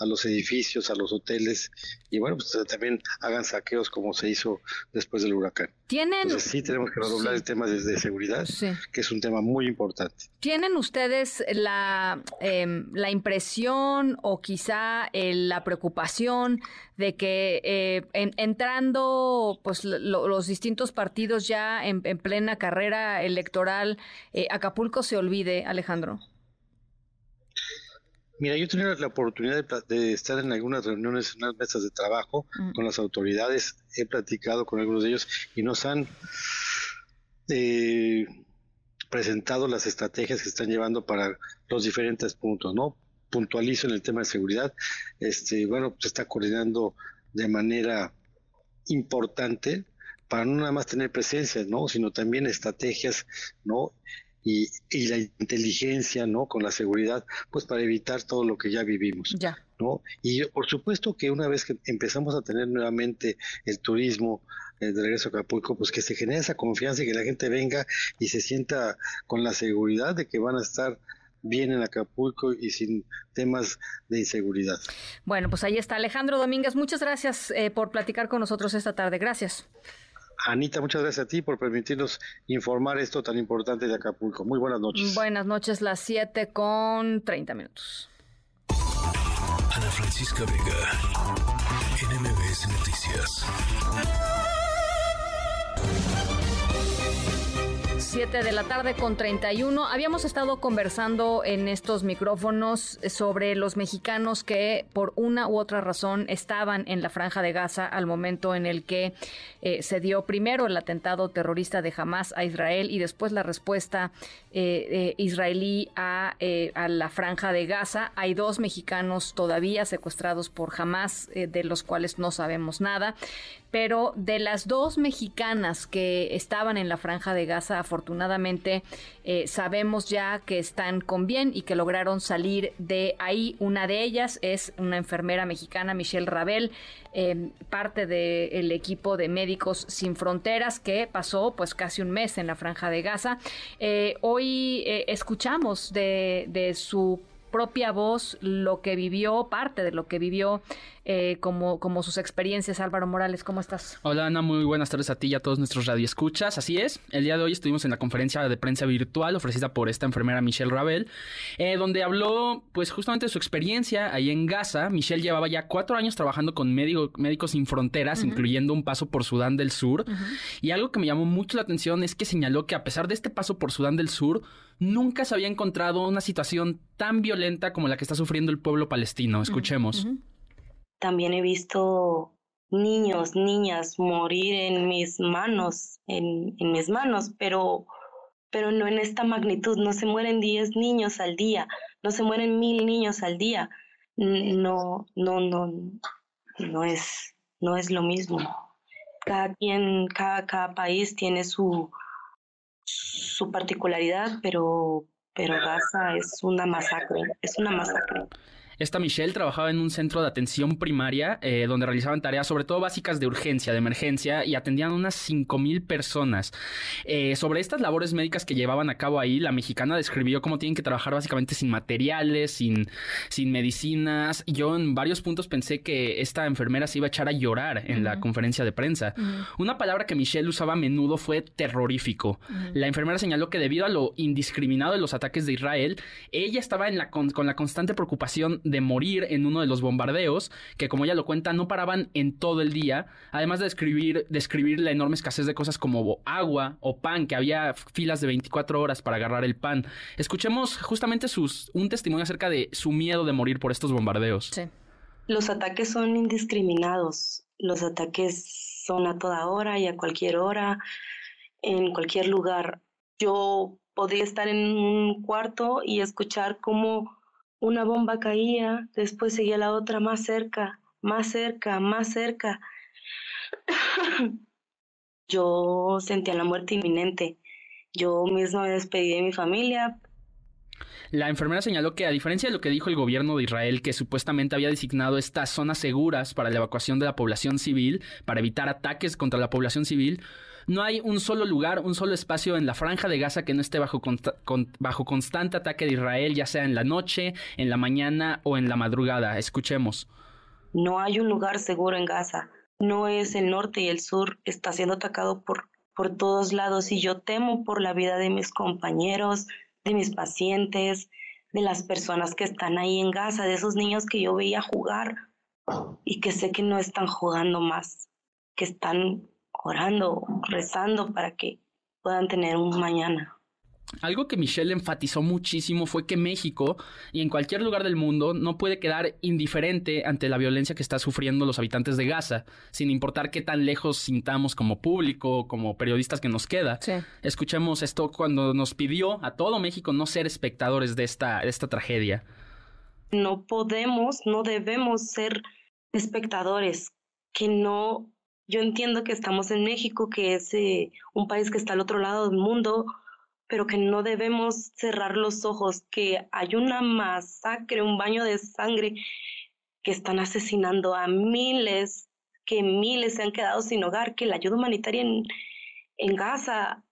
a los edificios, a los hoteles y bueno, pues también hagan saqueos como se hizo después del huracán. ¿Tienen... Entonces sí tenemos que redoblar el tema de, seguridad, que es un tema muy importante. ¿Tienen ustedes la, em, la impresión o quizá eh, la preocupación de que eh, entrando pues los distintos partidos ya en, plena carrera electoral, eh, Acapulco se olvide, Alejandro? Mira, yo he tenido la oportunidad de, estar en algunas reuniones, en unas mesas de trabajo mm. con las autoridades, he platicado con algunos de ellos y nos han eh, presentado las estrategias que están llevando para los diferentes puntos, ¿no? Puntualizo en el tema de seguridad, este, bueno, se está coordinando de manera importante para no nada más tener presencia, ¿no? Sino también estrategias, ¿no? Y, y, la inteligencia, ¿no? Con la seguridad, pues para evitar todo lo que ya vivimos. Ya. ¿no? Y por supuesto que una vez que empezamos a tener nuevamente el turismo eh, de regreso a Acapulco, pues que se genere esa confianza y que la gente venga y se sienta con la seguridad de que van a estar bien en Acapulco y sin temas de inseguridad. Bueno, pues ahí está Alejandro Domínguez. Muchas gracias eh, por platicar con nosotros esta tarde. Gracias. Anita, muchas gracias a ti por permitirnos informar esto tan importante de Acapulco. Muy buenas noches. Buenas noches, las 7 con 30 minutos. Ana Francisca Vega, NMBS Noticias. 7 de la tarde con 31. Habíamos estado conversando en estos micrófonos sobre los mexicanos que por una u otra razón estaban en la franja de Gaza al momento en el que eh, se dio primero el atentado terrorista de Hamas a Israel y después la respuesta eh, eh, israelí a, a, la franja de Gaza. Hay dos mexicanos todavía secuestrados por Hamas, de los cuales no sabemos nada pero de las dos mexicanas que estaban en la franja de Gaza, afortunadamente eh, sabemos ya que están con bien y que lograron salir de ahí. Una de ellas es una enfermera mexicana, Michelle Rabel, eh, parte del equipo de Médicos Sin Fronteras, que pasó pues casi un mes en la franja de Gaza. Eh, hoy escuchamos de, de su propia voz lo que vivió, parte de lo que vivió eh, como, como sus experiencias. Álvaro Morales, ¿cómo estás? Hola Ana, muy buenas tardes a ti y a todos nuestros radioescuchas. Así es, el día de hoy estuvimos en la conferencia de prensa virtual ofrecida por esta enfermera Michelle Ravel, eh, donde habló pues justamente de su experiencia ahí en Gaza. Michelle llevaba ya cuatro años trabajando con Médicos Sin Fronteras, incluyendo un paso por Sudán del Sur. Y algo que me llamó mucho la atención es que señaló que a pesar de este paso por Sudán del Sur, nunca se había encontrado una situación tan violenta como la que está sufriendo el pueblo palestino. Escuchemos. También he visto niños, niñas morir en mis manos, en, en mis manos, pero, pero no en esta magnitud. No se mueren 10 niños al día, no se mueren mil niños al día. No, no, no, no es, no es lo mismo. Cada quien, cada, cada país tiene su, su particularidad, pero, pero Gaza es una masacre, es una masacre. Esta Michelle trabajaba en un centro de atención primaria eh, donde realizaban tareas sobre todo básicas de urgencia, de emergencia y atendían unas 5.000 personas. Eh, sobre estas labores médicas que llevaban a cabo ahí, la mexicana describió cómo tienen que trabajar básicamente sin materiales, sin, sin medicinas. Yo en varios puntos pensé que esta enfermera se iba a echar a llorar en la conferencia de prensa. Una palabra que Michelle usaba a menudo fue terrorífico. La enfermera señaló que debido a lo indiscriminado de los ataques de Israel, ella estaba en la con, con la constante preocupación de morir en uno de los bombardeos, que como ella lo cuenta, no paraban en todo el día, además de describir, describir la enorme escasez de cosas como agua o pan, que había filas de 24 horas para agarrar el pan. Escuchemos justamente sus, un testimonio acerca de su miedo de morir por estos bombardeos. Los ataques son indiscriminados, los ataques son a toda hora y a cualquier hora, en cualquier lugar. Yo podría estar en un cuarto y escuchar cómo una bomba caía, después seguía la otra más cerca, más cerca, más cerca. *coughs* Yo sentía la muerte inminente. Yo mismo me despedí de mi familia, la enfermera señaló que, a diferencia de lo que dijo el gobierno de Israel, que supuestamente había designado estas zonas seguras para la evacuación de la población civil, para evitar ataques contra la población civil, No hay un solo lugar, un solo espacio en la franja de Gaza que no esté bajo, bajo constante ataque de Israel, ya sea en la noche, en la mañana o en la madrugada. Escuchemos. No hay un lugar seguro en Gaza. No es el norte y el sur. Está siendo atacado por, por todos lados y yo temo por la vida de mis compañeros, de mis pacientes, de las personas que están ahí en Gaza, de esos niños que yo veía jugar y que sé que no están jugando más, que están orando, rezando para que puedan tener un mañana. Algo que Michelle enfatizó muchísimo fue que México y en cualquier lugar del mundo no puede quedar indiferente ante la violencia que están sufriendo los habitantes de Gaza, sin importar qué tan lejos sintamos como público, como periodistas que nos queda. Escuchemos esto cuando nos pidió a todo México no ser espectadores de esta, de esta tragedia. No podemos, no debemos ser espectadores, que no, yo entiendo que estamos en México, que es eh, un país que está al otro lado del mundo, pero que no debemos cerrar los ojos, que hay una masacre, un baño de sangre, que están asesinando a miles, que miles se han quedado sin hogar, que la ayuda humanitaria en, Gaza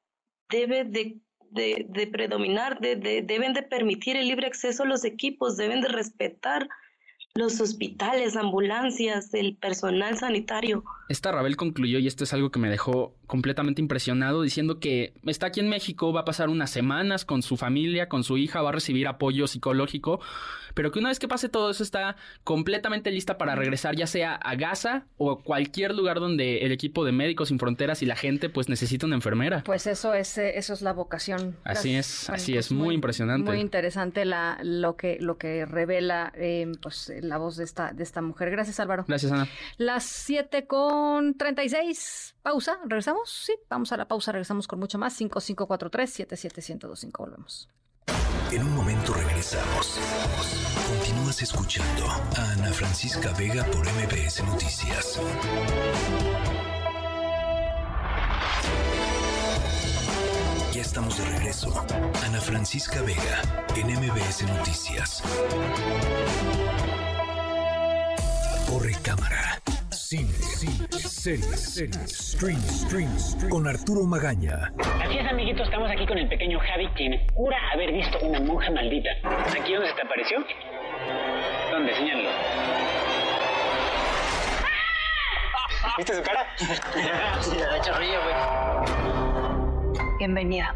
debe de, de, predominar, de, deben de permitir el libre acceso a los equipos, deben de respetar los hospitales, ambulancias, el personal sanitario. Esta Rabel concluyó, y esto es algo que me dejó completamente impresionado, diciendo que está aquí en México, va a pasar unas semanas con su familia, con su hija, va a recibir apoyo psicológico, pero que una vez que pase todo eso está completamente lista para regresar ya sea a Gaza o cualquier lugar donde el equipo de Médicos Sin Fronteras y la gente pues necesita una enfermera. Pues eso es, eh, eso es la vocación. Así es, así es, muy, impresionante. Muy interesante la, lo, que, lo que revela eh, pues la voz de esta, de esta mujer. Gracias Álvaro. Gracias Ana. Las 7 con 36. Pausa, ¿regresamos? Sí, vamos a la pausa, regresamos con mucho más. 5543-77125, volvemos. En un momento regresamos. Continúas escuchando a Ana Francisca Vega por MBS Noticias. Ya estamos de regreso. Ana Francisca Vega en MBS Noticias. Corre cámara Cine, cine, series, series, stream, stream, con Arturo Magaña. Así es, amiguitos, estamos aquí con el pequeño Javi, quien jura haber visto una monja maldita. ¿Aquí dónde se te apareció? ¿Dónde? Señalo. ¿Viste su cara? *laughs* sí, la hecho río, güey. Bienvenida.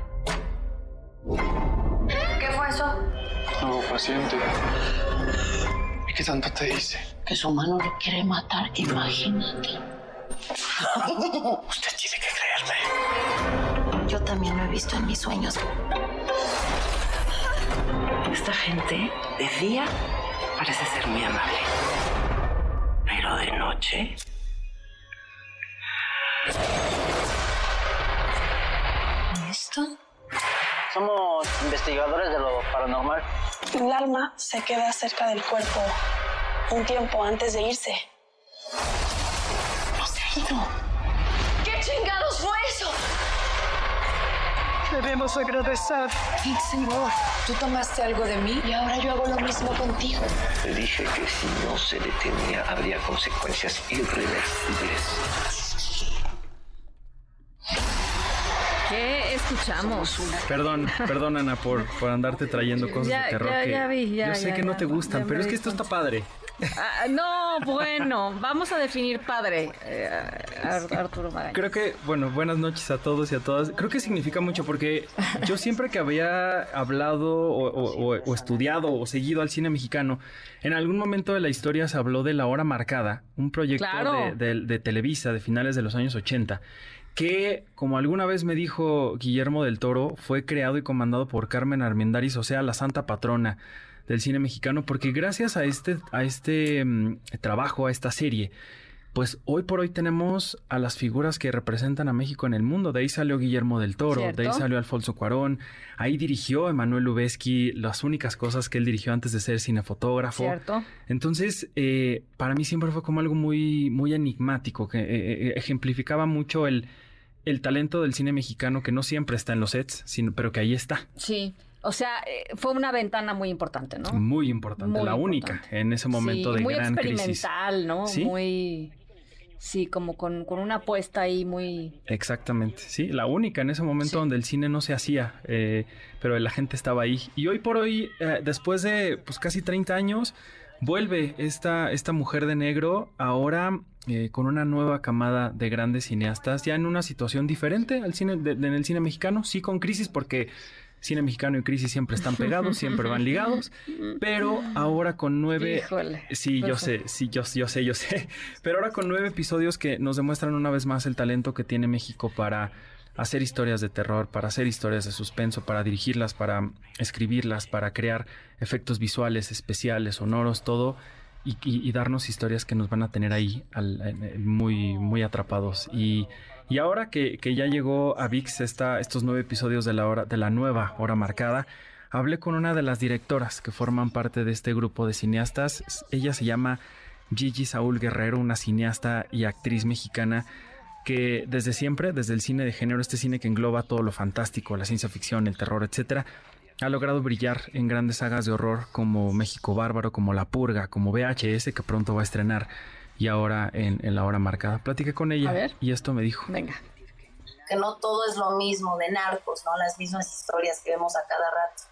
¿Qué fue eso? Nuevo paciente. ¿Y qué tanto te dice? Que su mano lo quiere matar, imagínate. *laughs* Usted tiene que creerme. Yo también lo he visto en mis sueños. Esta gente de día parece ser muy amable. Pero de noche... Somos investigadores de lo paranormal. El alma se queda cerca del cuerpo un tiempo antes de irse. No se ha ido. ¿Qué chingados fue eso? Debemos agradecer. Señor, tú tomaste algo de mí y ahora yo hago lo mismo contigo. Le dije que si no se detenía habría consecuencias irreversibles. ¿Qué escuchamos? Perdón, perdón Ana por, por andarte trayendo cosas de terror ya, que vi, yo sé que no te gustan, pero es que esto está padre. Ah, no, bueno, vamos a definir padre, eh, Arturo Magaña. Creo que, bueno, buenas noches a todos y a todas. Creo que significa mucho porque yo siempre que había hablado o, estudiado o seguido al cine mexicano, en algún momento de la historia se habló de La Hora Marcada, un proyecto de, de Televisa de finales de los años 80 que, como alguna vez me dijo Guillermo del Toro, fue creado y comandado por Carmen Armendáriz, o sea, la santa patrona del cine mexicano, porque gracias a este, a este mm, trabajo, a esta serie, pues hoy por hoy tenemos a las figuras que representan a México en el mundo. De ahí salió Guillermo del Toro, de ahí salió Alfonso Cuarón, ahí dirigió Emanuel Lubezki las únicas cosas que él dirigió antes de ser cinefotógrafo. Cierto. Entonces, eh, para mí siempre fue como algo muy, muy enigmático, que eh, eh, ejemplificaba mucho el, el talento del cine mexicano que no siempre está en los sets, sino, pero que ahí está. Sí. O sea, fue una ventana muy importante, ¿no? Muy importante, la única en ese momento de muy gran experimental, ¿no? Muy Sí, como con, con, una apuesta ahí muy... Exactamente, sí, la única en ese momento donde el cine no se hacía, eh, pero la gente estaba ahí. Y hoy por hoy, eh, después de pues casi 30 años, vuelve esta, esta mujer de negro ahora eh, con una nueva camada de grandes cineastas, ya en una situación diferente al cine, en el cine mexicano, sí con crisis porque cine mexicano y crisis siempre están pegados, siempre van ligados, *laughs* pero ahora con nueve... sí, yo sé, sí, yo, yo sé, yo sé, *laughs* pero ahora con nueve episodios que nos demuestran una vez más el talento que tiene México para hacer historias de terror, para hacer historias de suspenso, para dirigirlas, para escribirlas, para crear efectos visuales, especiales, sonoros, todo. Y, darnos historias que nos van a tener ahí muy, muy atrapados. Y ahora que, ya llegó a VIX estos nueve episodios de la, hora, de la nueva hora marcada, hablé con una de las directoras que forman parte de este grupo de cineastas. Ella se llama Gigi Saúl Guerrero, una cineasta y actriz mexicana que desde siempre, desde el cine de género, este cine que engloba todo lo fantástico, la ciencia ficción, el terror, etcétera, ha logrado brillar en grandes sagas de horror como México Bárbaro, como La Purga, como VHS, que pronto va a estrenar y ahora en, la hora marcada. Platiqué con ella y esto me dijo. Venga. Que no todo es lo mismo de narcos, ¿no? Las mismas historias que vemos a cada rato.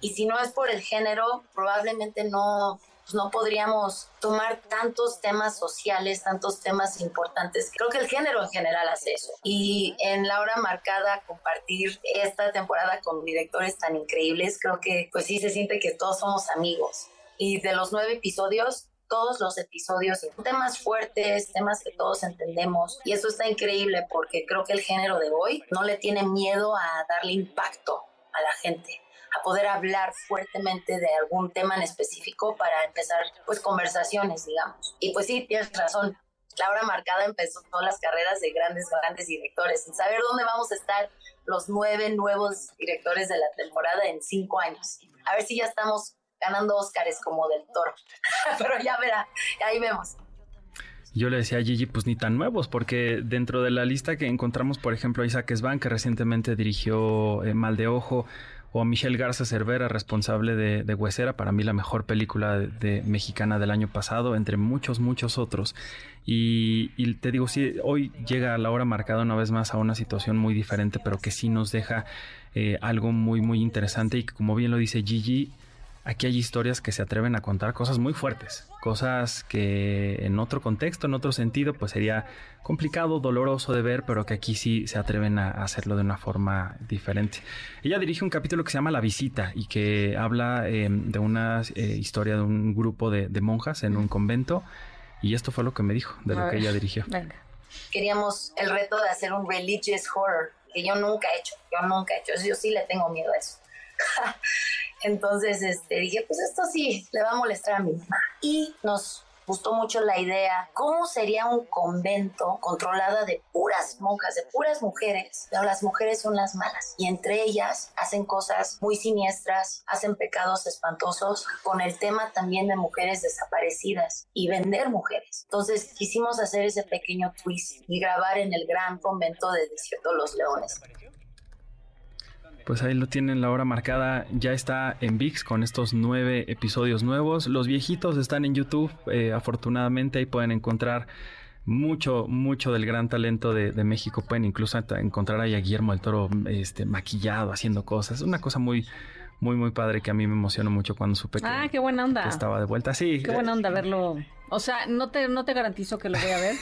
Y si no es por el género, probablemente no, pues no podríamos tomar tantos temas sociales, tantos temas importantes. Creo que el género en general hace eso. Y en la hora marcada, compartir esta temporada con directores tan increíbles, creo que pues sí se siente que todos somos amigos. Y de los nueve episodios, todos los episodios, temas fuertes, temas que todos entendemos. Y eso está increíble porque creo que el género de hoy no le tiene miedo a darle impacto a la gente a poder hablar fuertemente de algún tema en específico para empezar pues conversaciones, digamos. Y pues sí, tienes razón. La hora marcada empezó todas las carreras de grandes, grandes directores, sin saber dónde vamos a estar los nueve nuevos directores de la temporada en cinco años. A ver si ya estamos ganando Óscares como del toro. *laughs* Pero ya verá, ahí vemos. Yo le decía a Gigi, pues ni tan nuevos, porque dentro de la lista que encontramos, por ejemplo, a Isaac Svan, que recientemente dirigió eh, Mal de Ojo, o a Michelle Garza Cervera, responsable de, de Huesera, para mí la mejor película de, mexicana del año pasado, entre muchos, muchos otros. Y, te digo, sí, hoy llega la hora marcada una vez más a una situación muy diferente, pero que sí nos deja eh, algo muy, muy interesante y que, como bien lo dice Gigi, aquí hay historias que se atreven a contar cosas muy fuertes, cosas que en otro contexto, en otro sentido, pues sería complicado, doloroso de ver, pero que aquí sí se atreven a hacerlo de una forma diferente. Ella dirige un capítulo que se llama La Visita y que habla em, de una eh, historia de un grupo de, monjas en un convento y esto fue lo que me dijo de lo que ella dirigió. Queríamos el reto de hacer un religious horror que yo nunca he hecho, yo nunca he hecho, yo sí le tengo miedo a eso. *laughs* Entonces este, dije, pues esto sí le va a molestar a mi mamá. Y nos gustó mucho la idea, ¿cómo sería un convento controlada de puras monjas, de puras mujeres? Pero las mujeres son las malas y entre ellas hacen cosas muy siniestras, hacen pecados espantosos con el tema también de mujeres desaparecidas y vender mujeres. Entonces quisimos hacer ese pequeño twist y grabar en el gran convento de Desierto Los Leones pues ahí lo tienen la hora marcada. Ya está en VIX con estos nueve episodios nuevos. Los viejitos están en YouTube. Eh, afortunadamente ahí pueden encontrar mucho, mucho del gran talento de, México. Pueden incluso encontrar ahí a Guillermo del Toro este, maquillado, haciendo cosas. Una cosa muy, muy, muy padre que a mí me emocionó mucho cuando supe que, ah, qué buena onda. estaba de vuelta. Sí. Qué buena onda verlo. O sea, no te, no te garantizo que lo voy a ver.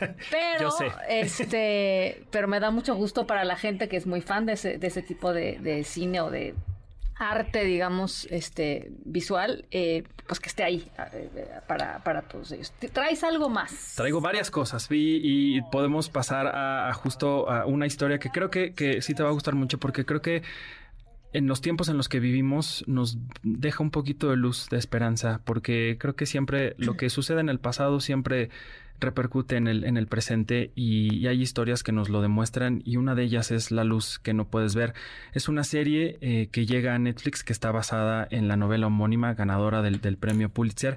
*laughs* pero, este, pero me da mucho gusto para la gente que es muy fan de ese, de ese tipo de, cine o de arte, digamos, este, visual, eh, pues que esté ahí eh, para, para todos ellos. ¿Traes algo más? Traigo varias cosas y, y podemos pasar a, justo a una historia que creo que, que sí te va a gustar mucho porque creo que en los tiempos en los que vivimos nos deja un poquito de luz, de esperanza, porque creo que siempre lo que sucede en el pasado siempre repercute en el, en el presente y, hay historias que nos lo demuestran y una de ellas es La luz que no puedes ver. Es una serie eh, que llega a Netflix que está basada en la novela homónima ganadora del, del premio Pulitzer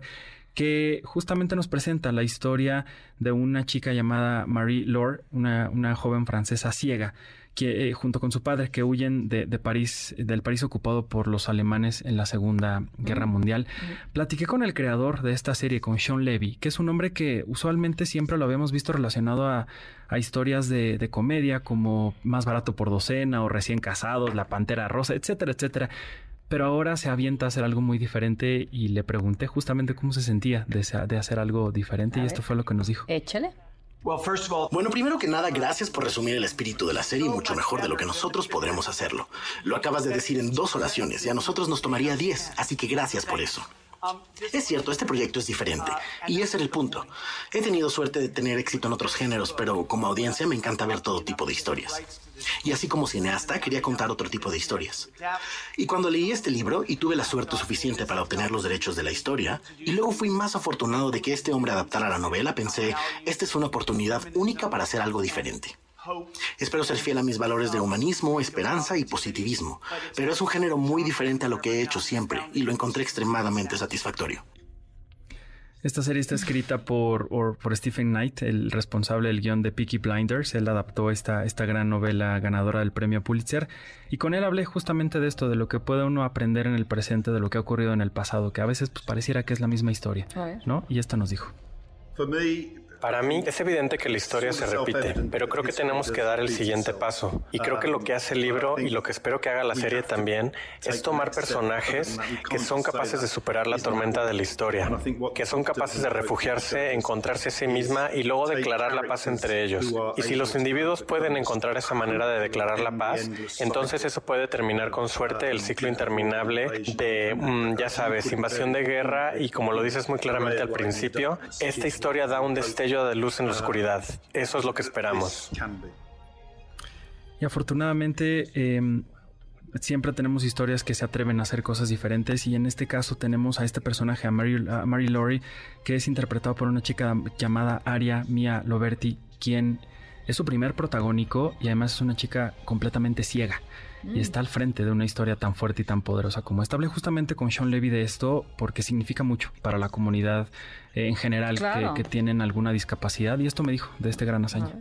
que justamente nos presenta la historia de una chica llamada Marie Laure, una, una joven francesa ciega, que eh, junto con su padre que huyen de, París, del París ocupado por los alemanes en la Segunda Guerra Mundial. Platiqué con el creador de esta serie, con Sean Levy, que es un hombre que usualmente siempre lo habíamos visto relacionado a, historias de, de, comedia como Más barato por docena o Recién casados, La Pantera Rosa, etcétera, etcétera. Pero ahora se avienta a hacer algo muy diferente y le pregunté justamente cómo se sentía de, de hacer algo diferente y esto fue lo que nos dijo. Échale. Bueno, primero que nada, gracias por resumir el espíritu de la serie mucho mejor de lo que nosotros podremos hacerlo. Lo acabas de decir en dos oraciones y a nosotros nos tomaría diez, así que gracias por eso. Es cierto, este proyecto es diferente, y ese era el punto. He tenido suerte de tener éxito en otros géneros, pero como audiencia me encanta ver todo tipo de historias. Y así como cineasta, quería contar otro tipo de historias. Y cuando leí este libro y tuve la suerte suficiente para obtener los derechos de la historia, y luego fui más afortunado de que este hombre adaptara la novela, pensé, esta es una oportunidad única para hacer algo diferente. Espero ser fiel a mis valores de humanismo, esperanza y positivismo, pero es un género muy diferente a lo que he hecho siempre y lo encontré extremadamente satisfactorio. Esta serie está escrita por, por Stephen Knight, el responsable del guion de Peaky Blinders. Él adaptó esta, esta gran novela ganadora del premio Pulitzer. Y con él hablé justamente de esto, de lo que puede uno aprender en el presente, de lo que ha ocurrido en el pasado, que a veces pues, pareciera que es la misma historia. ¿no? Y esto nos dijo. Para mí es evidente que la historia se repite, pero creo que tenemos que dar el siguiente paso. Y creo que lo que hace el libro y lo que espero que haga la serie también es tomar personajes que son capaces de superar la tormenta de la historia, que son capaces de refugiarse, encontrarse a sí misma y luego declarar la paz entre ellos. Y si los individuos pueden encontrar esa manera de declarar la paz, entonces eso puede terminar con suerte el ciclo interminable de, mm, ya sabes, invasión de guerra y como lo dices muy claramente al principio, esta historia da un destello de luz en la oscuridad. Eso es lo que esperamos. Y afortunadamente em, siempre tenemos historias que se atreven a hacer cosas diferentes y en este caso tenemos a este personaje, a Mary, a Mary Laurie, que es interpretado por una chica llamada Aria Mia Loberti, quien es su primer protagónico y además es una chica completamente ciega y está al frente de una historia tan fuerte y tan poderosa como esta. Hablé justamente con Sean Levy de esto porque significa mucho para la comunidad eh, en general que, tienen alguna discapacidad y esto me dijo de este gran hazaña.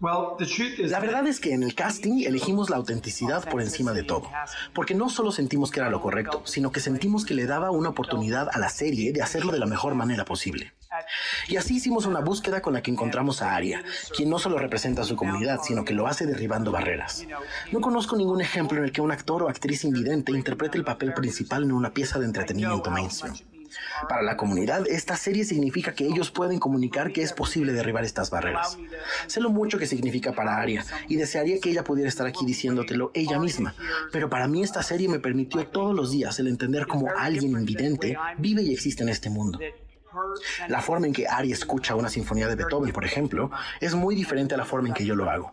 La verdad es que en el casting elegimos la autenticidad por encima de todo, porque no solo sentimos que era lo correcto, sino que sentimos que le daba una oportunidad a la serie de hacerlo de la mejor manera posible. Y así hicimos una búsqueda con la que encontramos a Aria, quien no solo representa a su comunidad, sino que lo hace derribando barreras. No conozco ningún ejemplo en el que un actor o actriz invidente interprete el papel principal en una pieza de entretenimiento mainstream. Para la comunidad, esta serie significa que ellos pueden comunicar que es posible derribar estas barreras. Sé lo mucho que significa para Aria y desearía que ella pudiera estar aquí diciéndotelo ella misma, pero para mí esta serie me permitió todos los días el entender cómo alguien invidente vive y existe en este mundo. La forma en que Ari escucha una sinfonía de Beethoven, por ejemplo, es muy diferente a la forma en que yo lo hago.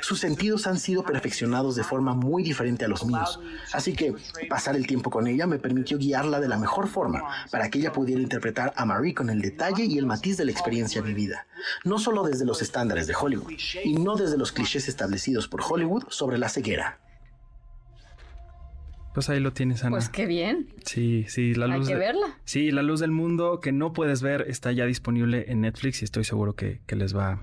Sus sentidos han sido perfeccionados de forma muy diferente a los míos, así que pasar el tiempo con ella me permitió guiarla de la mejor forma para que ella pudiera interpretar a Marie con el detalle y el matiz de la experiencia vivida, no solo desde los estándares de Hollywood, y no desde los clichés establecidos por Hollywood sobre la ceguera. Pues ahí lo tienes, Ana. Pues qué bien. Sí, sí, la luz. Hay que verla. Sí, la luz del mundo que no puedes ver está ya disponible en Netflix y estoy seguro que, que les va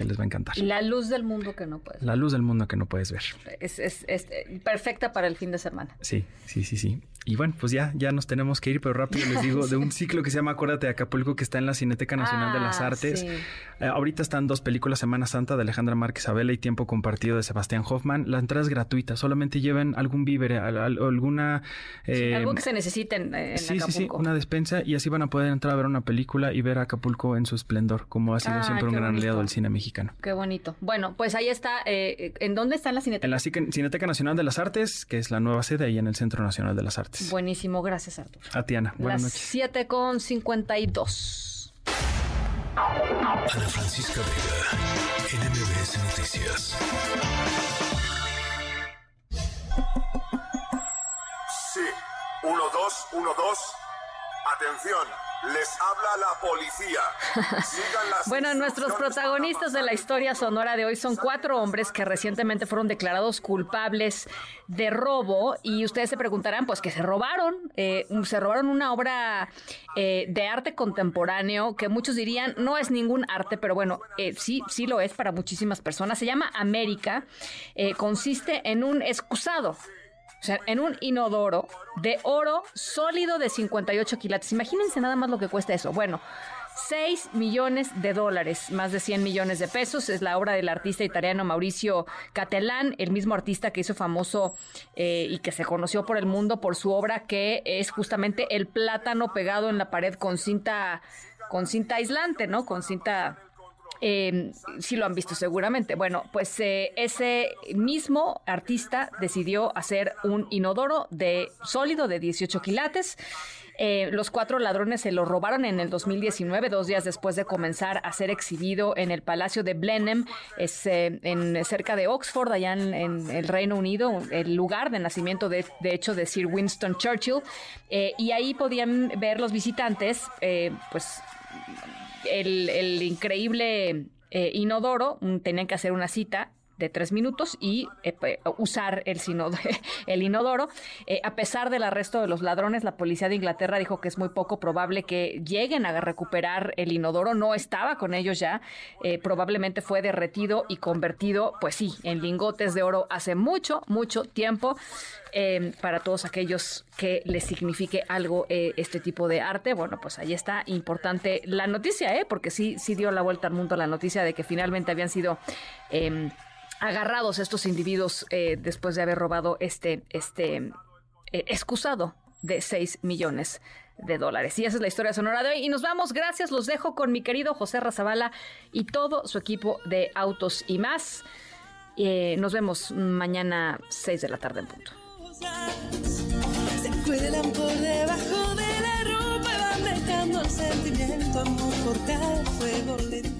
que les va a encantar. La luz del mundo que no puedes ver. La luz del mundo que no puedes ver. Es, es, es perfecta para el fin de semana. Sí, sí, sí, sí. Y bueno, pues ya, ya nos tenemos que ir, pero rápido les digo de un *laughs* ciclo que se llama Acuérdate de Acapulco, que está en la Cineteca Nacional de las ah, Artes. Eh, ahorita están dos películas, Semana Santa de Alejandra Márquez Abela y Tiempo Compartido de Sebastián Hoffman. La entrada es gratuita, solamente lleven algún víver, alguna... Eh, algo que se necesiten en sí, Sí, sí, una despensa y así van a poder entrar a ver una película y ver Acapulco en su esplendor, como ha sido siempre un gran aliado del cine mexicano. Qué bonito. Bueno, pues ahí está. Eh, ¿En dónde está la Cineteca? En la Cineteca Nacional de las Artes, que es la nueva sede ahí en el Centro Nacional de las Artes. Buenísimo, gracias Arturo. A Tiana, buenas Las noches. 7 con 52. Ana Francisca Vega, NMBS Noticias. Sí, 1, 2, 1, 2. Atención, les habla la policía. *laughs* bueno, nuestros protagonistas de la historia sonora de hoy son cuatro hombres que recientemente fueron declarados culpables de robo y ustedes se preguntarán, pues que se robaron, eh, se robaron una obra eh, de arte contemporáneo que muchos dirían no es ningún arte, pero bueno, eh, sí, sí lo es para muchísimas personas. Se llama América, consiste en un excusado o sea, en un inodoro de oro sólido de 58 quilates. Imagínense nada más lo que cuesta eso. Bueno, 6 millones de dólares, más de 100 millones de pesos. Es la obra del artista italiano Mauricio Catelán, el mismo artista que hizo famoso eh, y que se conoció por el mundo por su obra que es justamente el plátano pegado en la pared con cinta, con cinta aislante, ¿no? Con cinta eh, sí lo han visto seguramente. Bueno, pues eh, ese mismo artista decidió hacer un inodoro de sólido de 18 quilates. Eh, los cuatro ladrones se lo robaron en el 2019, dos días después de comenzar a ser exhibido en el Palacio de Blenheim, es, eh, en, cerca de Oxford, allá en, el Reino Unido, el lugar de nacimiento de, de hecho de Sir Winston Churchill. y ahí podían ver los visitantes, pues el, increíble eh, inodoro, tenían que hacer una cita de tres minutos y eh, usar *laughs* el, inodoro. Eh, a pesar del arresto de los ladrones, la policía de Inglaterra dijo que es muy poco probable que lleguen a recuperar el inodoro. No estaba con ellos ya. Eh, probablemente fue derretido y convertido, pues sí, en lingotes de oro hace mucho, mucho tiempo. para todos aquellos que les signifique algo este tipo de arte. Bueno, pues ahí está importante la noticia, ¿eh? porque sí, sí dio la vuelta al mundo la noticia de que finalmente habían sido em, agarrados estos individuos eh, después de haber robado este, este eh, excusado de 6 millones de dólares. Y esa es la historia sonora de hoy. Y nos vamos, gracias, los dejo con mi querido José Razabala y todo su equipo de autos y más. Eh, nos vemos mañana 6 de la tarde en punto. Se cuelan por debajo de la ropa van dejando sentimiento, amor fuego lento.